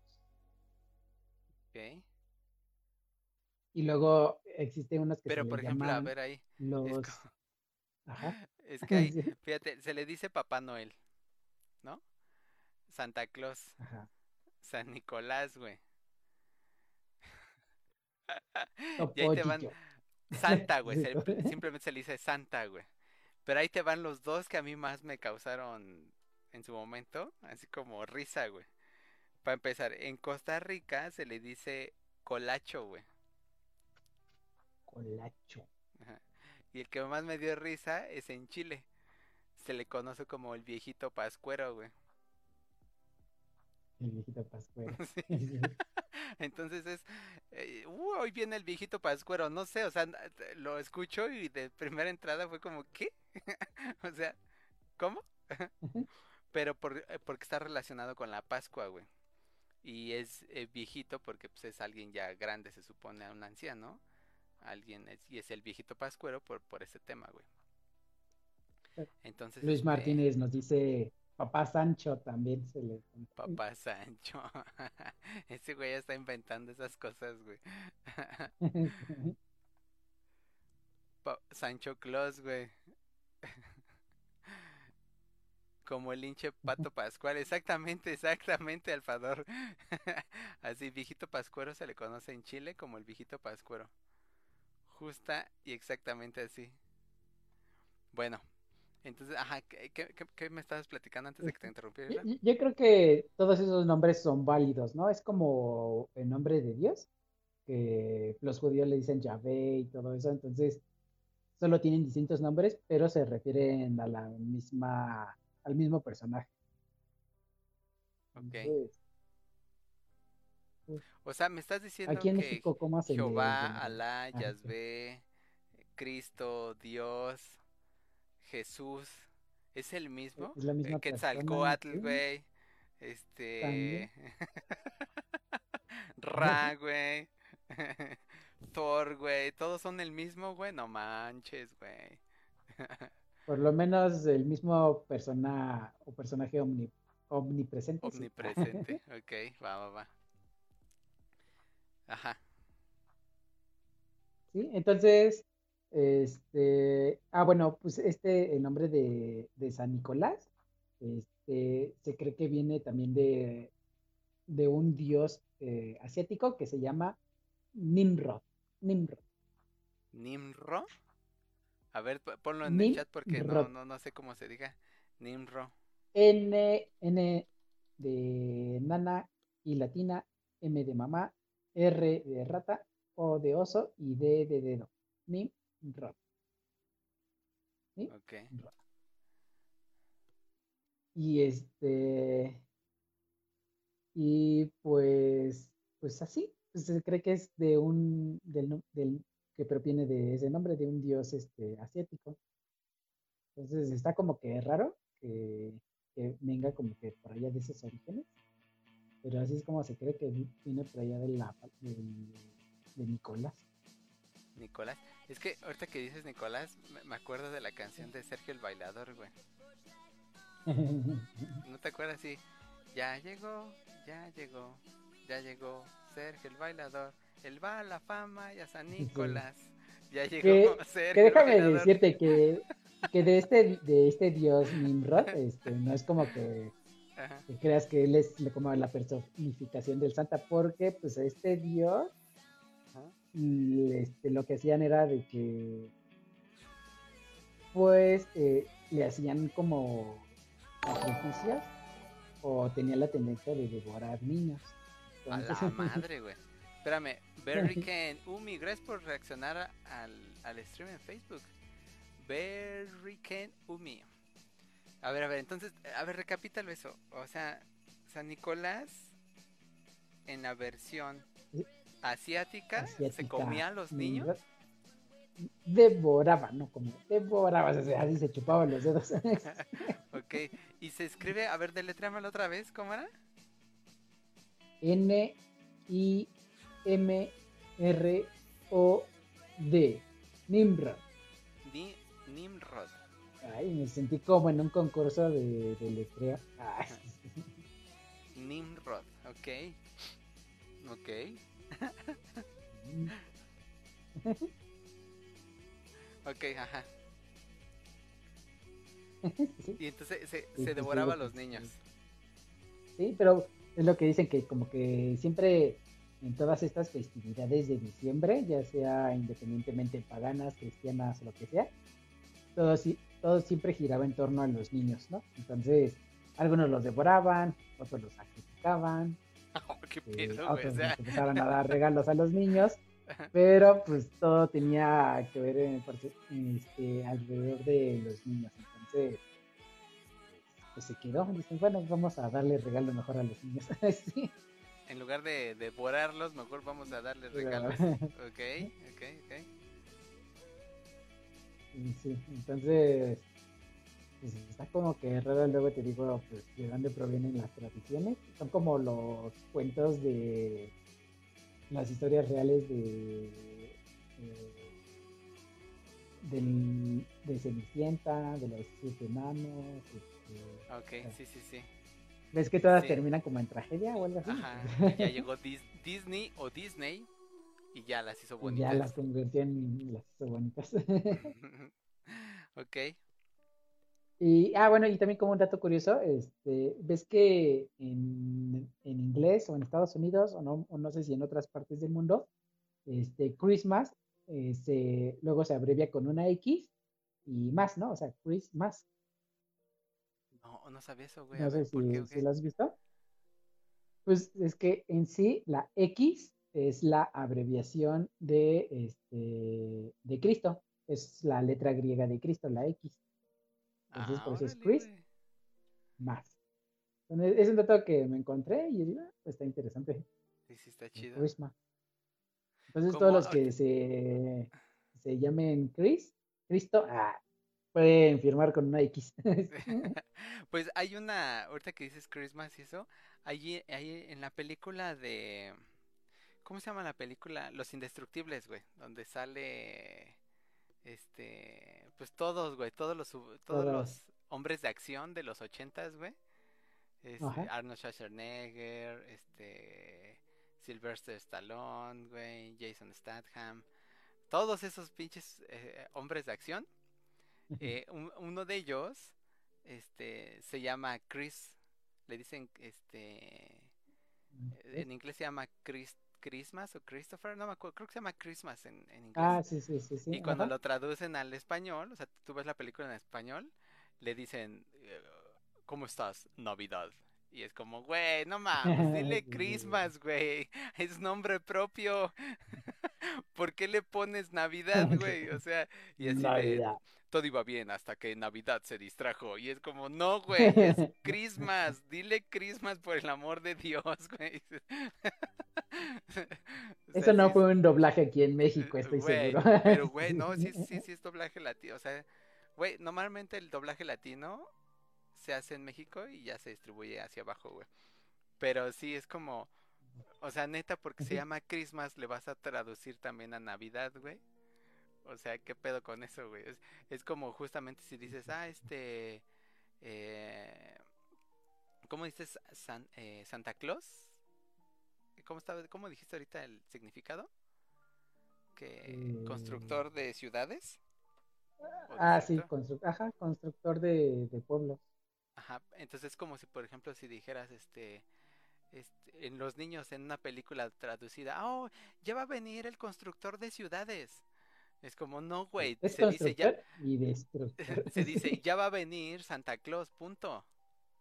Ok. Y luego existen unos que Pero se por ejemplo, a llaman ver ahí, es, los... Ajá. [laughs] es que ahí, [laughs] fíjate, se le dice Papá Noel, ¿no? Santa Claus, Ajá. San Nicolás, güey. Y ahí te van. Santa, güey. [laughs] Simplemente se le dice Santa, güey. Pero ahí te van los dos que a mí más me causaron en su momento, así como risa, güey. Para empezar, en Costa Rica se le dice colacho, güey. Colacho. Ajá. Y el que más me dio risa es en Chile. Se le conoce como el viejito pascuero, güey. El viejito Pascuero. [laughs] Sí. [laughs] [laughs] Entonces es, eh, uh, hoy viene el viejito pascuero, no sé, o sea, lo escucho y de primera entrada fue como, ¿qué? o sea, ¿cómo? Pero por, eh, porque está relacionado con la Pascua, güey. Y es eh, viejito porque pues, es alguien ya grande, se supone, un anciano. Alguien es, y es el viejito pascuero por, por ese tema, güey. Entonces, Luis este, Martínez nos dice, papá Sancho también se le... Papá Sancho. [laughs] Ese güey ya está inventando esas cosas, güey. [laughs] Pa- Sancho Claus, güey. Como el hinche pato [laughs] pascual. Exactamente, exactamente, Alfador. Así, viejito pascuero se le conoce en Chile como el viejito pascuero. Justa y exactamente así. Bueno, entonces, ajá, ¿qué, qué- qué- me estabas platicando antes de que te interrumpiera? Yo, yo- creo que todos esos nombres son válidos, ¿no? Es como el nombre de Dios, que los judíos le dicen Yahvé y todo eso, entonces solo tienen distintos nombres, pero se refieren a la misma, al mismo personaje. Ok. Entonces, O sea, me estás diciendo aquí en que México, ¿cómo le Jehová? Alá, Ah. Yahvé, Cristo, Dios, Jesús, ¿es el mismo? Es la misma Eh, persona, Quetzalcóatl, sí. güey. Este. [laughs] Ra, güey. [laughs] Thor, güey. Todos son el mismo, güey. No manches, güey. [laughs] Por lo menos el mismo persona o personaje omni- omnipresente. sí. Omnipresente. Ok, va, va, va. Ajá. Sí, entonces, este, ah, bueno, pues este, el nombre de, de San Nicolás, este, se cree que viene también de, de un dios eh, asiático que se llama Nimrod. Nimrod. ¿Nimro? A ver, ponlo en el chat porque no, no, no sé cómo se diga. Nimro. N, N de nana y latina, M de mamá, R de rata, O de oso y D de dedo. Nimrod. Ok. Y este. Y pues. Pues así. Pues se cree que es de un. Del, del- que proviene de ese nombre, de un dios este, asiático. Entonces está como que raro que, que venga como que por allá de esos orígenes. Pero así es como se cree que vi- viene por allá de la del- de Nicolás. Nicolás. Es que ahorita que dices Nicolás, me- acuerdo de la canción de Sergio el Bailador, güey. [laughs] ¿No te acuerdas? Sí. Ya llegó, ya llegó, ya llegó Sergio el Bailador. Él va a la fama y a San Nicolás. Ya llegó Que- Sergio que déjame decirte que, que de este de este dios Nimrod, este, no es como que, creas que él es como la personificación del santa, porque pues este dios Este, lo que hacían era de que pues eh, le hacían como sacrificios o tenía la tendencia de devorar niños. A la Entonces, madre, güey. Espérame, Berriken [laughs] Umi, gracias por reaccionar al, al stream en Facebook. Berriken Umi. A ver, a ver, entonces, a ver, recapítalo eso. O sea, San Nicolás en la versión Asiática, se comía a los niños. Nimrod, Devoraba, no como devoraba, o sea, así se chupaban los dedos. [laughs] Ok, y se escribe, a ver, deletréamelo otra vez, ¿cómo era? N I M R O D. Nimrod. Ni, Nimrod. Ay, me sentí como en un concurso de, de letreo. Ay, Nimrod, ok. Ok. [laughs] Ok, ajá. sí, Y entonces se, se sí, devoraba a los niños. sí, pero es lo que dicen que como que siempre en todas estas festividades de diciembre, ya sea independientemente paganas, cristianas o lo que sea, todo, todo siempre giraba en torno a los niños, ¿no? Entonces, algunos los devoraban, otros los sacrificaban, [laughs] ¿Qué eh, pedo, sea, les empezaron a dar [laughs] regalos a los niños, pero pues todo tenía que ver en, este, alrededor de los niños. Entonces, pues se quedó. Dicen, bueno, vamos a darle regalo mejor a los niños. [laughs] sí. en lugar de devorarlos, mejor vamos a darles Pero- regalos. Ok, ok, ok. Y sí, entonces, pues está como que raro. Luego te digo, pues, de dónde provienen las tradiciones. Son como los cuentos de las historias reales de. eh, de Cenicienta, de los siete enanos. este, Ok, sí, sí, sí. ¿Ves que todas Sí. terminan como en tragedia o algo así? Ajá. [laughs] Ya llegó Dis- Disney o Disney y ya las hizo Y bonitas. ya las convirtió en las hizo bonitas. [laughs] [laughs] ok. Y, ah, bueno, y también como un dato curioso, este, ves que en, en inglés o en Estados Unidos, o no, o no sé si en otras partes del mundo, este, Christmas eh, se, luego se abrevia con una X y más, ¿no? O sea, Christmas. No, no sabía eso, güey. No sé ver, ¿por si, qué si lo has visto. Pues es que en sí la X es la abreviación de, este, de Cristo. Es la letra griega de Cristo, la X. Entonces, Ah, por eso es Chris más. Entonces, es un dato que me encontré y yo digo, "Ah, pues está interesante. Sí, sí, está chido. Christmas. Entonces, ¿Cómo? todos los que se, se llamen Chris, Cristo, ah, pueden firmar con una X. [laughs] [laughs] Pues hay una, ahorita que dices Christmas y eso, allí, ahí en la película de, ¿cómo se llama la película? Los Indestructibles, güey, donde sale, este, pues todos, güey, todos los, todos los hombres de acción de los ochentas, güey, este. Arnold Schwarzenegger, este, Sylvester Stallone, güey, Jason Statham, todos esos pinches eh, hombres de acción, eh, un- uno de ellos, este, se llama Chris, le dicen, este, en inglés se llama Chris, Christmas o Christopher, no me acuerdo, creo que se llama Christmas en, en inglés. Ah, sí, sí, sí, sí. y cuando ajá. lo traducen al español, o sea, tú ves la película en español, le dicen, eh, ¿cómo estás? Navidad. Y es como, güey, no mames, [laughs] dile. Christmas, güey, [laughs] es nombre propio. [laughs] ¿por qué le pones Navidad, [laughs] güey? O sea, y así de, Navidad. todo iba bien hasta que Navidad se distrajo. Y es como, no, güey, es Christmas. [laughs] Dile Christmas por el amor de Dios, güey. [laughs] O sea, Eso no sí fue un doblaje aquí en México, estoy Güey, seguro. Pero, güey, no, sí, sí, sí es doblaje latino. O sea, güey, normalmente el doblaje latino se hace en México y ya se distribuye hacia abajo, güey. Pero sí es como, o sea, neta, porque se llama Christmas, le vas a traducir también a Navidad, güey. O sea, ¿qué pedo con eso, güey? Es, es como justamente si dices, ah, este, eh, ¿cómo dices San- eh, Santa Claus? ¿Cómo estaba, cómo dijiste ahorita el significado? Que Eh, constructor de ciudades. ¿O Ah, sí, constru- ajá, constructor de, de pueblos. Ajá, entonces es como si, por ejemplo, si dijeras, este, este, en los niños en una película traducida, oh, ya va a venir el constructor de ciudades. Es como, no, güey, se dice ya, constructor y destructor. [laughs] se dice, ya va a venir Santa Claus, punto.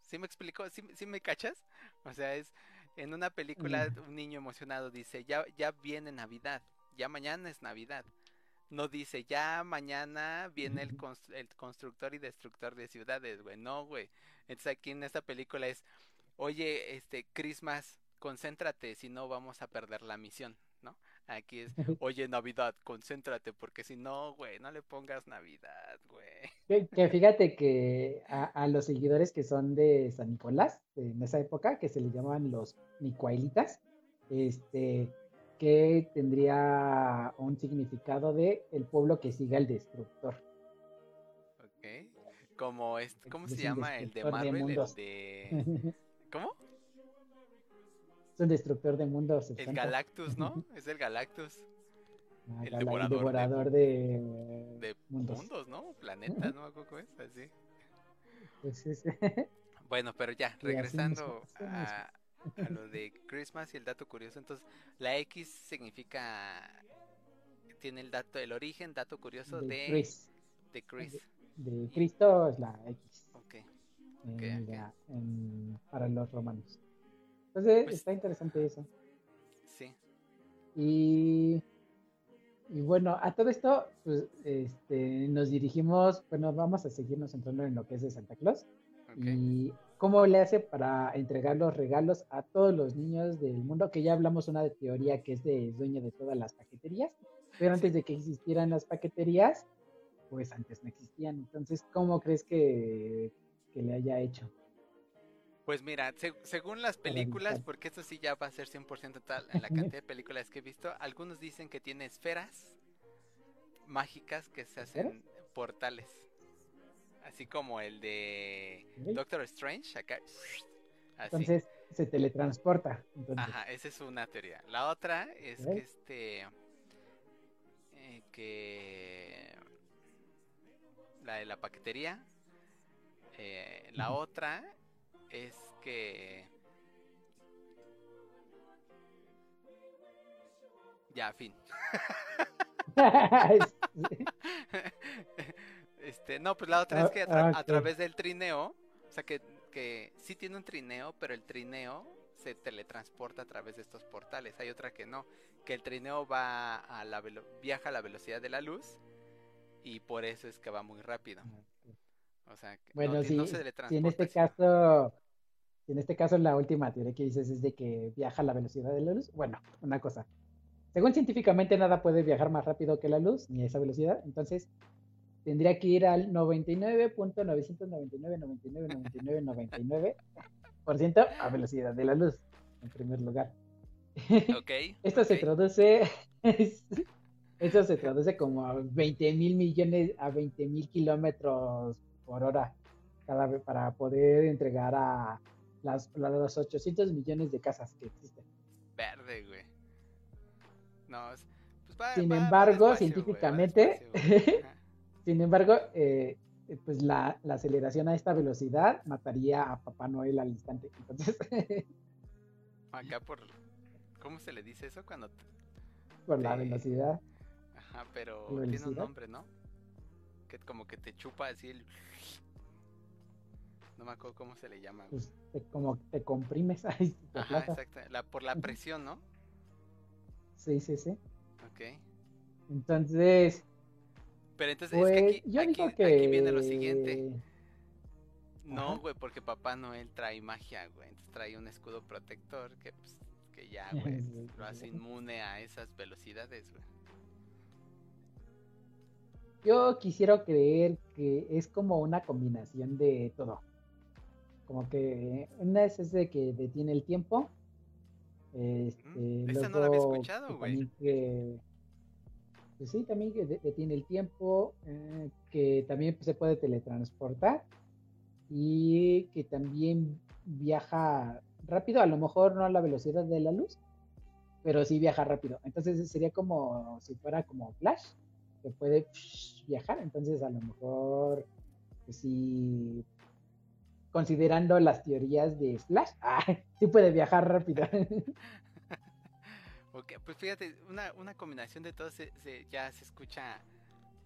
¿Sí me explicó? ¿Sí, sí me cachas? O sea, es, en una película, Mm. un niño emocionado dice, ya, ya viene Navidad, ya mañana es Navidad. No dice, ya mañana viene el, Ujú. cons- el constructor y destructor de ciudades, güey. No, güey. Entonces aquí en esta película es, oye, este, Christmas, concéntrate, si no vamos a perder la misión, ¿no? Aquí es, [laughs] oye, Navidad, concéntrate, porque si no, güey, no le pongas Navidad, güey. Que, que fíjate que a, a los seguidores que son de San Nicolás, en esa época, que se les llamaban los Nicuaelitas, este, que tendría un significado de el pueblo que siga al destructor. Ok. Como es, ¿cómo Es se llama el de de Marvel? El mundos. [laughs] de... es ¿Cómo? un destructor de mundos. El. Galactus, ¿no? [laughs] Es el Galactus. Ah, el gala- devorador de- devorador de, De mundos. mundos, ¿no? Planetas, ¿no? ¿Cómo es? Así. Pues. [laughs] Bueno, pero ya, regresando a, a lo de Christmas y el dato curioso, entonces la X significa, tiene el dato, el origen, dato curioso de de, Chris. de Chris. De Cristo es la X. Ok, en ok. la- en- para los romanos. Entonces, Pues- está interesante eso. sí, Y, y bueno, a todo esto, pues, este, nos dirigimos, bueno, vamos a seguirnos entrando en lo que es de Santa Claus ok. y cómo le hace para entregar los regalos a todos los niños del mundo, que ya hablamos una teoría que es de dueño de todas las paqueterías, pero antes de que existieran las paqueterías, pues antes no existían. Entonces, ¿cómo crees que, que le haya hecho? Pues mira, se- según las películas, porque esto sí ya va a ser 100% tal en la cantidad de películas que he visto, algunos dicen que tiene esferas mágicas que se hacen portales. Así como el de. Doctor Strange, acá. Así. Entonces, se teletransporta. Entonces, Ajá, esa es una teoría. La otra es que este. eh, que. La de la paquetería. Eh, la otra es que. Ya, fin. [laughs] [laughs] este, no, pues la otra es que a, tra- Ah, a través del trineo, o sea que, que sí tiene un trineo, pero el trineo se teletransporta a través de estos portales. Hay otra que no, que el trineo va a la velo- viaja a la velocidad de la luz y por eso es que va muy rápido. O sea, que Bueno, no, si, no se si en este sino- caso, si en este caso la última teoría que dices es de que viaja a la velocidad de la luz, bueno, una cosa. Según científicamente nada puede viajar más rápido que la luz, ni a esa velocidad, entonces tendría que ir al 99.999.999999% a velocidad de la luz, en primer lugar. Ok. [laughs] Esto se ok. traduce, [laughs] esto se traduce como a 20 mil millones, a 20 mil kilómetros por hora cada vez para poder entregar a las, a los 800 millones de casas que existen. Verde, güey. No, es- pues va, Sin va- embargo, va científicamente, despacio, güey. [laughs] Ajá. Sin embargo, eh, eh, pues la, la aceleración a esta velocidad mataría a Papá Noel al instante. Entonces, [laughs] Acá por... ¿Cómo se le dice eso cuando... te- por la velocidad, Ajá, pero ¿La tiene un nombre, ¿no? Que como que te chupa así el... No me acuerdo cómo se le llama. pues te- como te comprimes, [laughs] ahí te Ajá, exacto. La, por la presión, ¿no? Sí, sí, sí. Ok. Entonces, Pero entonces pues, es que aquí, yo aquí- digo aquí que... viene lo siguiente. No, güey, porque Papá Noel trae magia, güey. Entonces trae un escudo protector que, pues, que ya, [laughs] güey, lo hace inmune a esas velocidades, güey. Yo quisiera creer que es como una combinación de todo. Como que una es ese que detiene el tiempo. Este, Mm, esa no la había escuchado, güey. que- pues sí, también que de- detiene el tiempo, eh, que también pues, se puede teletransportar y que también viaja rápido, a lo mejor no a la velocidad de la luz, pero sí viaja rápido. Entonces sería como si fuera como Flash, que puede psh, viajar. Entonces a lo mejor, pues sí, considerando las teorías de Flash, [laughs] ah, sí puede viajar rápido. Ok, pues fíjate, una, una combinación de todo se, se- ya se escucha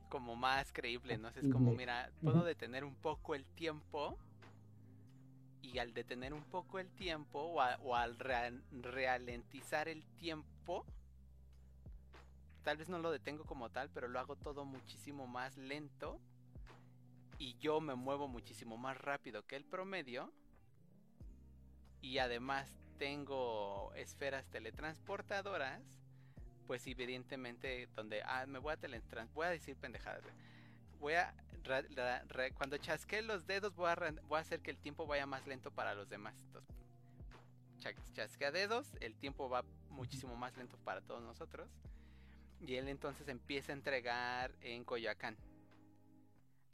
como más creíble, ¿no? Es como, mira, puedo detener un poco el tiempo y al detener un poco el tiempo o, a- o al rea- ralentizar el tiempo, tal vez no lo detengo como tal, pero lo hago todo muchísimo más lento y yo me muevo muchísimo más rápido que el promedio y además tengo esferas teletransportadoras, pues evidentemente donde ah, me voy a voy a decir pendejadas. Voy a cuando chasquee los dedos voy a, hacer que el tiempo vaya más lento para los demás. Entonces, chas- chasquea dedos, el tiempo va muchísimo más lento para todos nosotros. Y él entonces empieza a entregar en Coyoacán.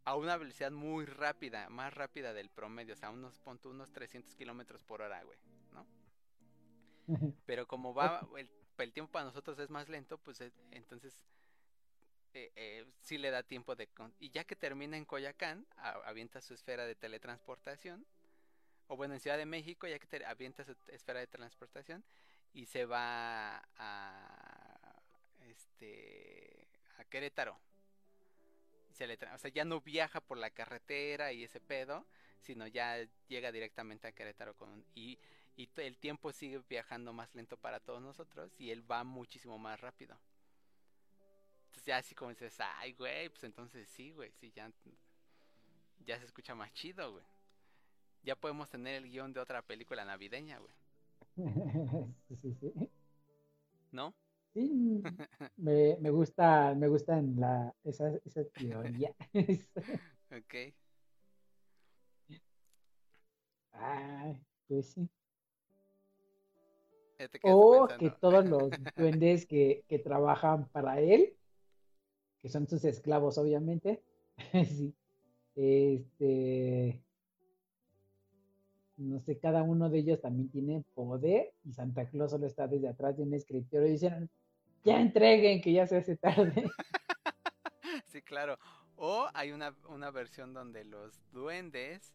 A una velocidad muy rápida, más rápida del promedio, o sea, unos, pon tú, unos 300 kilómetros por hora, güey, ¿no? Pero como va, el, el tiempo para nosotros es más lento, pues eh, entonces eh, eh, sí le da tiempo de... con- Y ya que termina en Coyacán, a- avienta su esfera de teletransportación. O bueno, en Ciudad de México, ya que te- avienta su esfera de transportación y se va a... Este... a Querétaro. Se le o sea, ya no viaja por la carretera y ese pedo, sino ya llega directamente a Querétaro con un- y y el tiempo sigue viajando más lento para todos nosotros y él va muchísimo más rápido. Entonces ya así como dices, ay, güey, pues entonces sí, güey, sí, ya, ya se escucha más chido, güey. Ya podemos tener el guion de otra película navideña, güey, [laughs] sí, sí, sí. ¿no? Sí, [laughs] me, me gusta, me gusta en la, esa, esa [laughs] teoría. [laughs] Ok. Ay, pues sí. O que todos los duendes que, que trabajan para él, que son sus esclavos, obviamente, sí, este, no sé, cada uno de ellos también tiene poder y Santa Claus solo está desde atrás de un escritorio y dicen, ya entreguen, que ya se hace tarde. [laughs] Sí, claro. O hay una, una versión donde los duendes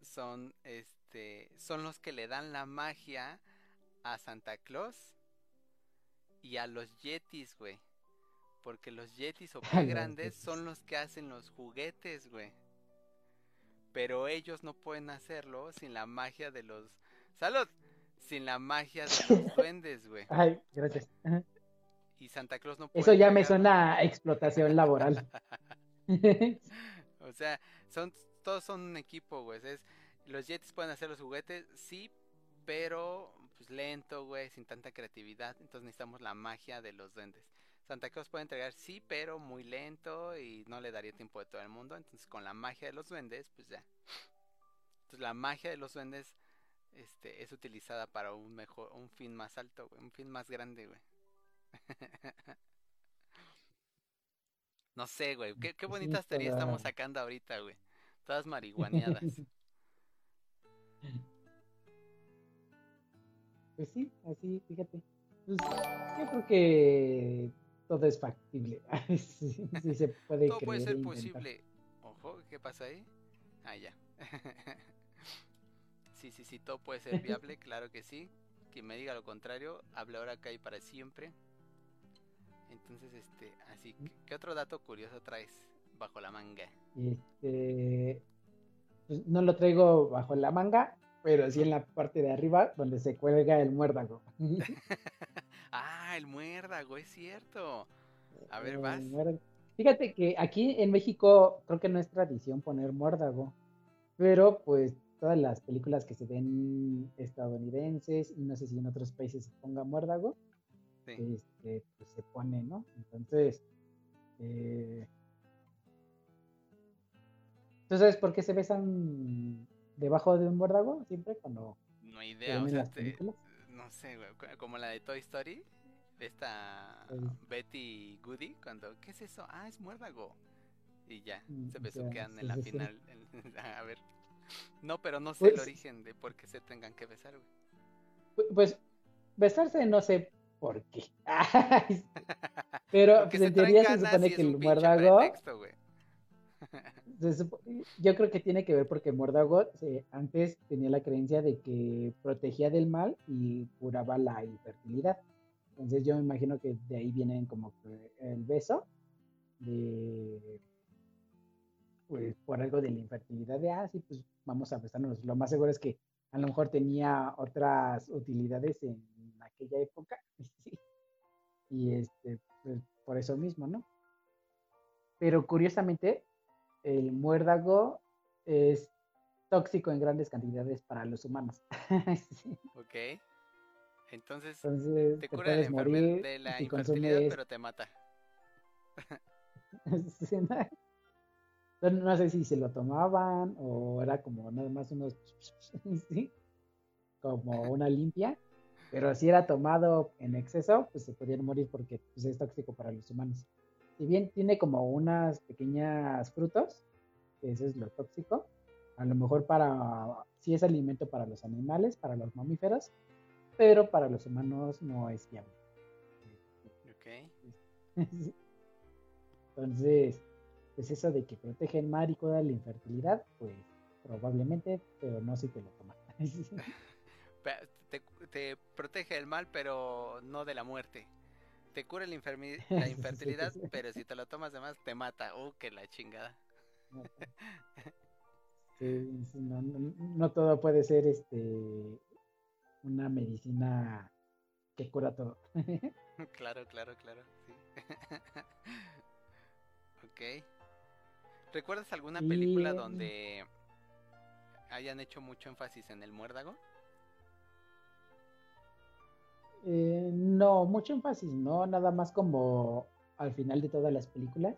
son este son los que le dan la magia a Santa Claus y a los yetis, güey. Porque los yetis o [laughs] los grandes son los que hacen los juguetes, güey. Pero ellos no pueden hacerlo sin la magia de los salud, sin la magia de los [laughs] duendes, güey. Ay, gracias. Ajá. Y Santa Claus no puede Eso ya me suena a explotación laboral. [laughs] O sea, son todos son un equipo, güey. Es, los Yetis pueden hacer los juguetes, sí, pero pues lento, güey, sin tanta creatividad. Entonces necesitamos la magia de los duendes. Santa Claus puede entregar, sí, pero muy lento y no le daría tiempo de todo el mundo. Entonces con la magia de los duendes, pues ya. Entonces la magia de los duendes este, es utilizada para un mejor, un fin más alto, güey, un fin más grande, güey. [laughs] No sé, güey. Qué, qué Sí, bonitas teorías para- estamos sacando ahorita, güey. Todas marihuaneadas. [laughs] Pues sí, así, fíjate. Pues, yo creo que todo es factible. [laughs] sí, sí se puede Todo puede creer e ser inventar. posible. Ojo, ¿qué pasa ahí? Ah, ya. sí, sí, sí, todo puede ser viable, claro que sí. Quien me diga lo contrario, habla ahora acá y para siempre. Entonces, este, así, ¿qué, otro dato curioso traes bajo la manga? Este, pues, no lo traigo bajo la manga, pero sí en la parte de arriba donde se cuelga el muérdago. [laughs] ah, el muérdago, es cierto. A ver, vas. Fíjate que aquí en México creo que no es tradición poner muérdago, pero pues todas las películas que se ven estadounidenses y no sé si en otros países se ponga muérdago, Sí. este, pues se pone, ¿no? Entonces, eh, ¿tú sabes por qué se besan debajo de un muérdago siempre cuando No idea, o en sea, te- no sé, güey, como la de Toy Story, esta Sí. Betty Goody, cuando, ¿qué es eso? Ah, es muérdago. Y ya, Mm, se besuquean sí, en la [laughs] final. a ver. No, pero no sé el Pues- origen de por qué se tengan que besar, güey. Pu- Pues besarse no sé por qué. [laughs] [laughs] Pero pues, se en teoría se supone que el muérdago, [laughs] yo creo que tiene que ver porque el muérdago se- antes tenía la creencia de que protegía del mal y curaba la infertilidad. Entonces yo me imagino que de ahí vienen como que el beso de pues por algo de la infertilidad de ah sí pues vamos a besarnos. Lo más seguro es que a lo mejor tenía otras utilidades en aquella época. [laughs] Y este pues, por eso mismo, ¿no? Pero curiosamente el muérdago es tóxico en grandes cantidades para los humanos. [laughs] Sí. Ok. Entonces, Entonces te te cura de morir de la si infertilidad, consumes pero te mata. [laughs] ¿no? No sé si se lo tomaban o era como nada más unos, sí, como una limpia, pero si era tomado en exceso, pues se podían morir porque pues, es tóxico para los humanos. Si bien tiene como unas pequeñas frutos, que eso es lo tóxico, a lo mejor para, sí es alimento para los animales, para los mamíferos, pero para los humanos no es viable. Ok. [laughs] Entonces, pues eso de que protege el mar y cura la infertilidad, pues probablemente, pero no si te lo tomas. [laughs] Te, te protege del mal, pero no de la muerte. Te cura la, [laughs] infertilidad, pero si te lo tomas de más, te mata. Uh, que la chingada. [laughs] Sí, sí, no, no- no todo puede ser este una medicina que cura todo. [laughs] claro, claro, claro. Sí. ok. ¿Recuerdas alguna película Y, donde hayan hecho mucho énfasis en el muérdago? Eh, no, mucho énfasis, no, nada más como al final de todas las películas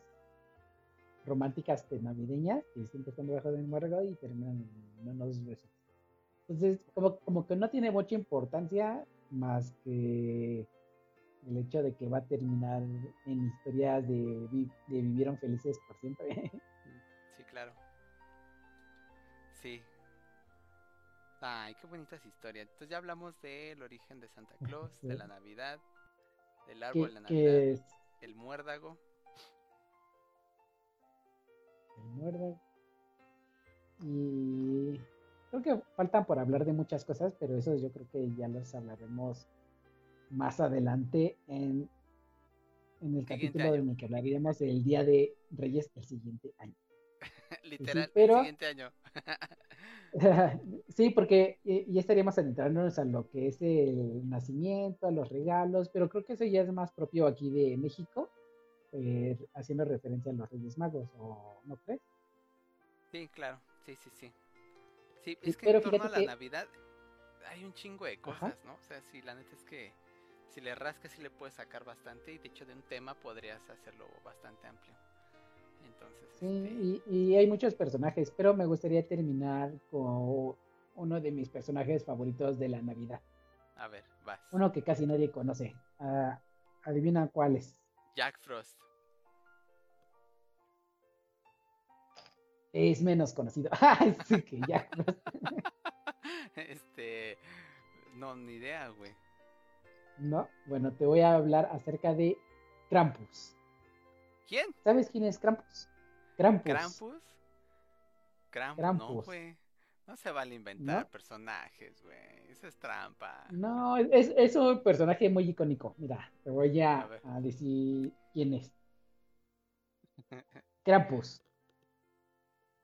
románticas de navideñas, que siempre están debajo del muérdago y terminan en unos besos. Entonces, como, como que no tiene mucha importancia más que el hecho de que va a terminar en historias de, de vivieron felices por siempre. Sí, claro. Sí. Ay, qué bonitas historias. Entonces ya hablamos del origen de Santa Claus, de la Navidad, del árbol de Navidad, que es el muérdago. el muérdago. Y creo que faltan por hablar de muchas cosas, pero eso yo creo que ya los hablaremos más adelante en, en el Siguiente capítulo año. en el que hablaríamos del Día de Reyes el siguiente año. [laughs] Literal, pero- el siguiente año. [laughs] [laughs] Sí, porque eh, ya estaríamos adentrándonos a lo que es el nacimiento, a los regalos, pero creo que eso ya es más propio aquí de México, eh, haciendo referencia a los Reyes Magos, ¿o no crees? Sí, claro. Sí, sí, sí. Sí, Sí, es que pero en torno a la que- Navidad hay un chingo de Ajá. cosas, ¿no? O sea, sí, la neta es que si le rascas sí le puedes sacar bastante y de hecho de un tema podrías hacerlo bastante amplio. Entonces, Sí, este, y, y hay muchos personajes, pero me gustaría terminar con uno de mis personajes favoritos de la Navidad. a ver, vas. Uno que casi nadie conoce. Ah, adivina cuál es. Jack Frost. Es menos conocido. [laughs] Sí, que ya. [laughs] este, no, ni idea, güey. No, bueno, te voy a hablar acerca de Krampus. ¿Quién? ¿Sabes quién es Krampus? Krampus. ¿Krampus? Krampus, no, güey. No se vale inventar ¿No? personajes, güey. Eso es trampa. No, es, es un personaje muy icónico. Mira, te voy a, a decir quién es. [laughs] Krampus.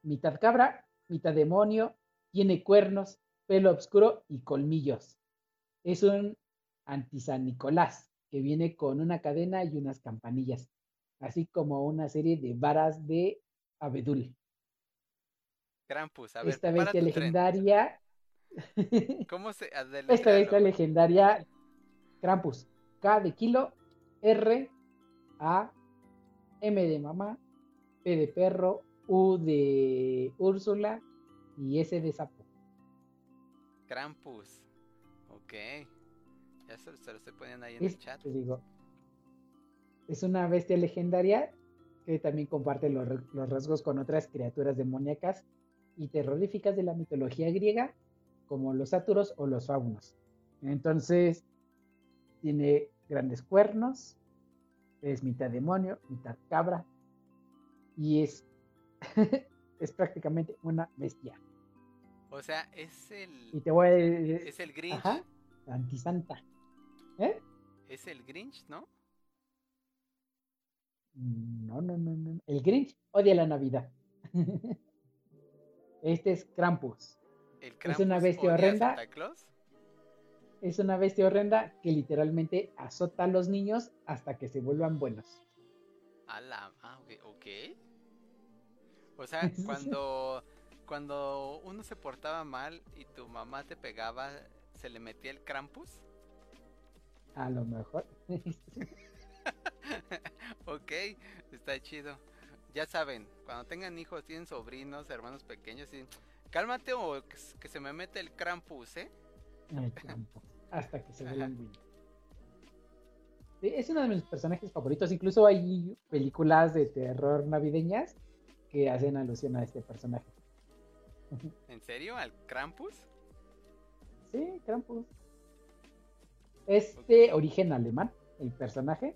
Mitad cabra, mitad demonio, tiene cuernos, pelo oscuro y colmillos. Es un anti-San Nicolás. que viene con una cadena y unas campanillas, así como una serie de varas de abedul. Krampus, a ver, Esta bestia legendaria, [laughs] ¿Cómo se esta bestia legendaria, Krampus, K de kilo, R, A, M de mamá, P de perro, U de Úrsula y S de sapo. Krampus. Ok. Ya se, se lo estoy poniendo ahí en Es, el chat. te digo, es una bestia legendaria que también comparte los, los rasgos con otras criaturas demoníacas y terroríficas de la mitología griega, como los sáturos o los faunos. Entonces, tiene grandes cuernos, es mitad demonio, mitad cabra, y es, [laughs] es prácticamente una bestia. O sea, es el. Y te voy a Es el Grinch. ajá, antisanta. ¿Eh? Es el Grinch, ¿no? No, no, no, no. El Grinch odia la Navidad. [laughs] Este es Krampus. El Es una bestia horrenda. Santa Claus. Es una bestia horrenda que literalmente azota a los niños hasta que se vuelvan buenos. A la. Ah, ok. O sea, [laughs] cuando. Cuando uno se portaba mal y tu mamá te pegaba, ¿se le metía el Krampus? A lo mejor. [laughs] ok, está chido. Ya saben, cuando tengan hijos, tienen sobrinos, hermanos pequeños, y cálmate o que, se me mete el Krampus, ¿eh? El Krampus, hasta que se buenos. Sí, Es uno de mis personajes favoritos. Incluso hay películas de terror navideñas que hacen alusión a este personaje. ¿En serio? ¿Al Krampus? Sí, Krampus. Es de origen alemán, el personaje,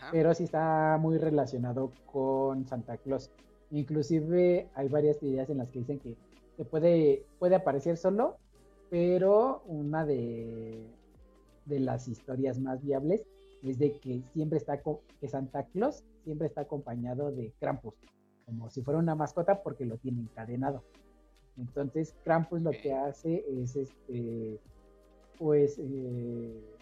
Ajá. pero sí está muy relacionado con Santa Claus. Inclusive hay varias teorías en las que dicen que se puede, puede aparecer solo, pero una de, de las historias más viables es de que siempre está que Santa Claus siempre está acompañado de Krampus, como si fuera una mascota porque lo tiene encadenado. Entonces Krampus lo que hace es este pues eh,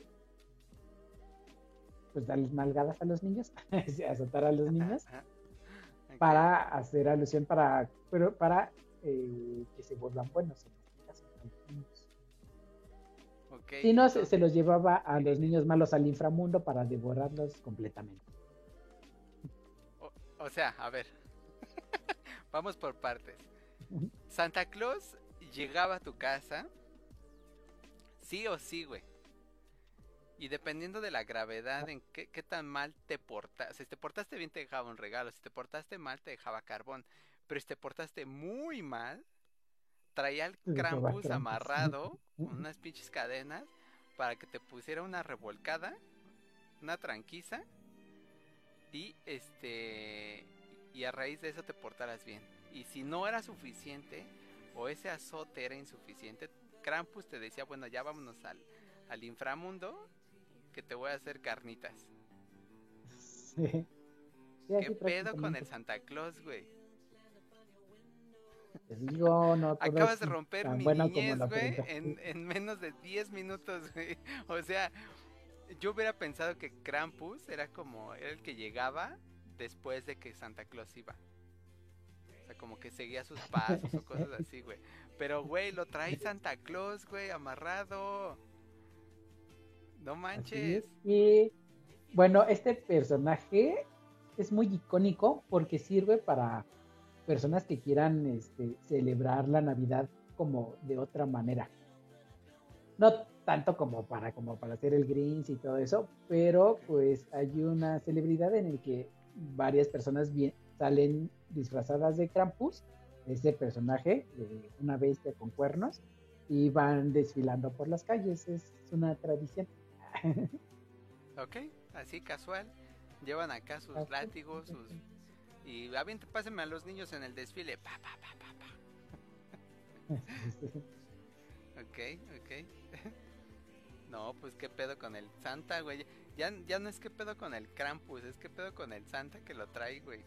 pues darles nalgadas a los niños, [laughs] azotar a los niños para hacer alusión para, pero para eh, que se vuelvan buenos en este caso, Si no, se los llevaba a los niños malos al inframundo para devorarlos completamente. O, o sea, a ver. [laughs] Vamos por partes. Santa Claus llegaba a tu casa. Sí o sí, güey. Y dependiendo de la gravedad, en qué, qué tan mal te portaste. Si te portaste bien, te dejaba un regalo. Si te portaste mal, te dejaba carbón. Pero si te portaste muy mal, traía Krampus Krampus. amarrado con unas pinches cadenas para que te pusiera una revolcada, una tranquiza y este y a raíz de eso te portaras bien. Y si no era suficiente o ese azote era insuficiente, Krampus te decía, bueno, ya vámonos al, al inframundo que te voy a hacer carnitas. Sí. Sí, ¿Qué pedo con el Santa Claus, güey? Digo, no Acabas de romper mi niñez, güey, en menos de 10 minutos, [laughs] güey. O sea, yo hubiera pensado que Krampus era como, era el que llegaba después de que Santa Claus iba. O sea, como que seguía sus pasos o cosas [laughs] así, güey. Pero, güey, lo trae Santa Claus, güey, amarrado. No manches. es. Y bueno, este personaje es muy icónico porque sirve para personas que quieran este, celebrar la Navidad como de otra manera. No tanto como para, como para hacer el Grinch y todo eso, pero pues hay una celebridad en el que varias personas bien- salen disfrazadas de Krampus, ese personaje, de una bestia con cuernos, y van desfilando por las calles. Es una tradición. [laughs] Ok, así casual. Llevan acá sus Así, látigos, sus... Y aviente, pásenme a los niños en el desfile. Pa, pa, pa, pa, pa. [laughs] Ok, ok. [laughs] no, pues qué pedo con el Santa, güey. Ya, ya no es qué pedo con el Krampus, es qué pedo con el Santa que lo trae, güey.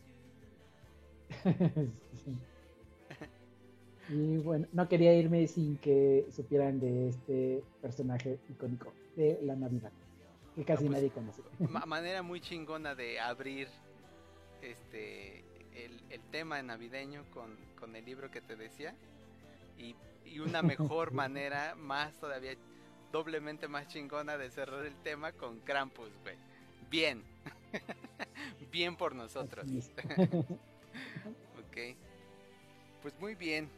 Y bueno, no quería irme sin que supieran de este personaje icónico de la Navidad, que casi pues, nadie conoce. ma- manera muy chingona de abrir este el, el tema navideño con, con el libro que te decía y, y una mejor [laughs] manera más todavía doblemente más chingona de cerrar el tema con Krampus, güey. Bien. [laughs] bien por nosotros. [laughs] Ok. Pues muy bien.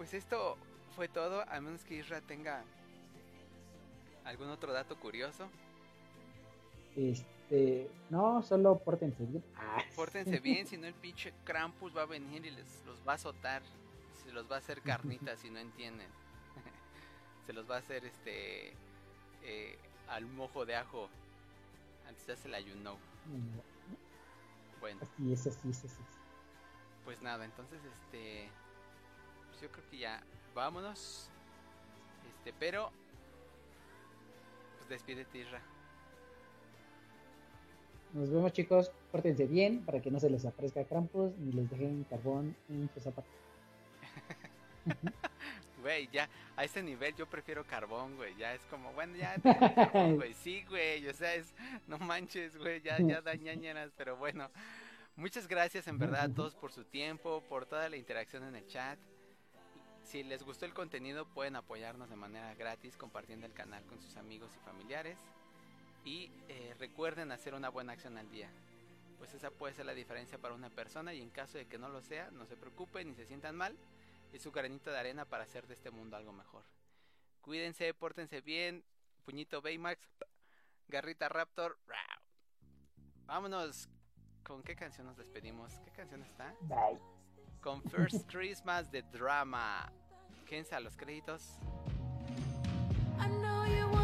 Pues esto fue todo, a menos que Isra tenga algún otro dato curioso. Este, no, solo pórtense bien. Ah, Pórtense [laughs] bien, si no el pinche Krampus va a venir y les los va a azotar. Se los va a hacer carnitas si no entienden. [laughs] Se los va a hacer este eh, al mojo de ajo. Antes ya se la ayunó. Bueno, Así es, así es, así es. pues nada, entonces este pues yo creo que ya vámonos. Este, pero pues despídete Isra. Nos vemos chicos, pórtense bien para que no se les aparezca Krampus ni les dejen carbón en sus zapatos. [laughs] Güey, ya a ese nivel yo prefiero carbón, güey. Ya es como, bueno, ya carbón, güey. Sí, güey. O sea, es, no manches, güey. Ya, ya da pero bueno. Muchas gracias en verdad a todos por su tiempo, por toda la interacción en el chat. Si les gustó el contenido, pueden apoyarnos de manera gratis compartiendo el canal con sus amigos y familiares. Y eh, recuerden hacer una buena acción al día. Pues esa puede ser la diferencia para una persona y en caso de que no lo sea, no se preocupen ni se sientan mal es su granito de arena para hacer de este mundo algo mejor. Cuídense, pórtense bien. Puñito Baymax, Garrita Raptor. Vámonos. ¿Con qué canción nos despedimos? ¿Qué canción está? Bye. Con First Christmas de Drama. A los créditos. I know you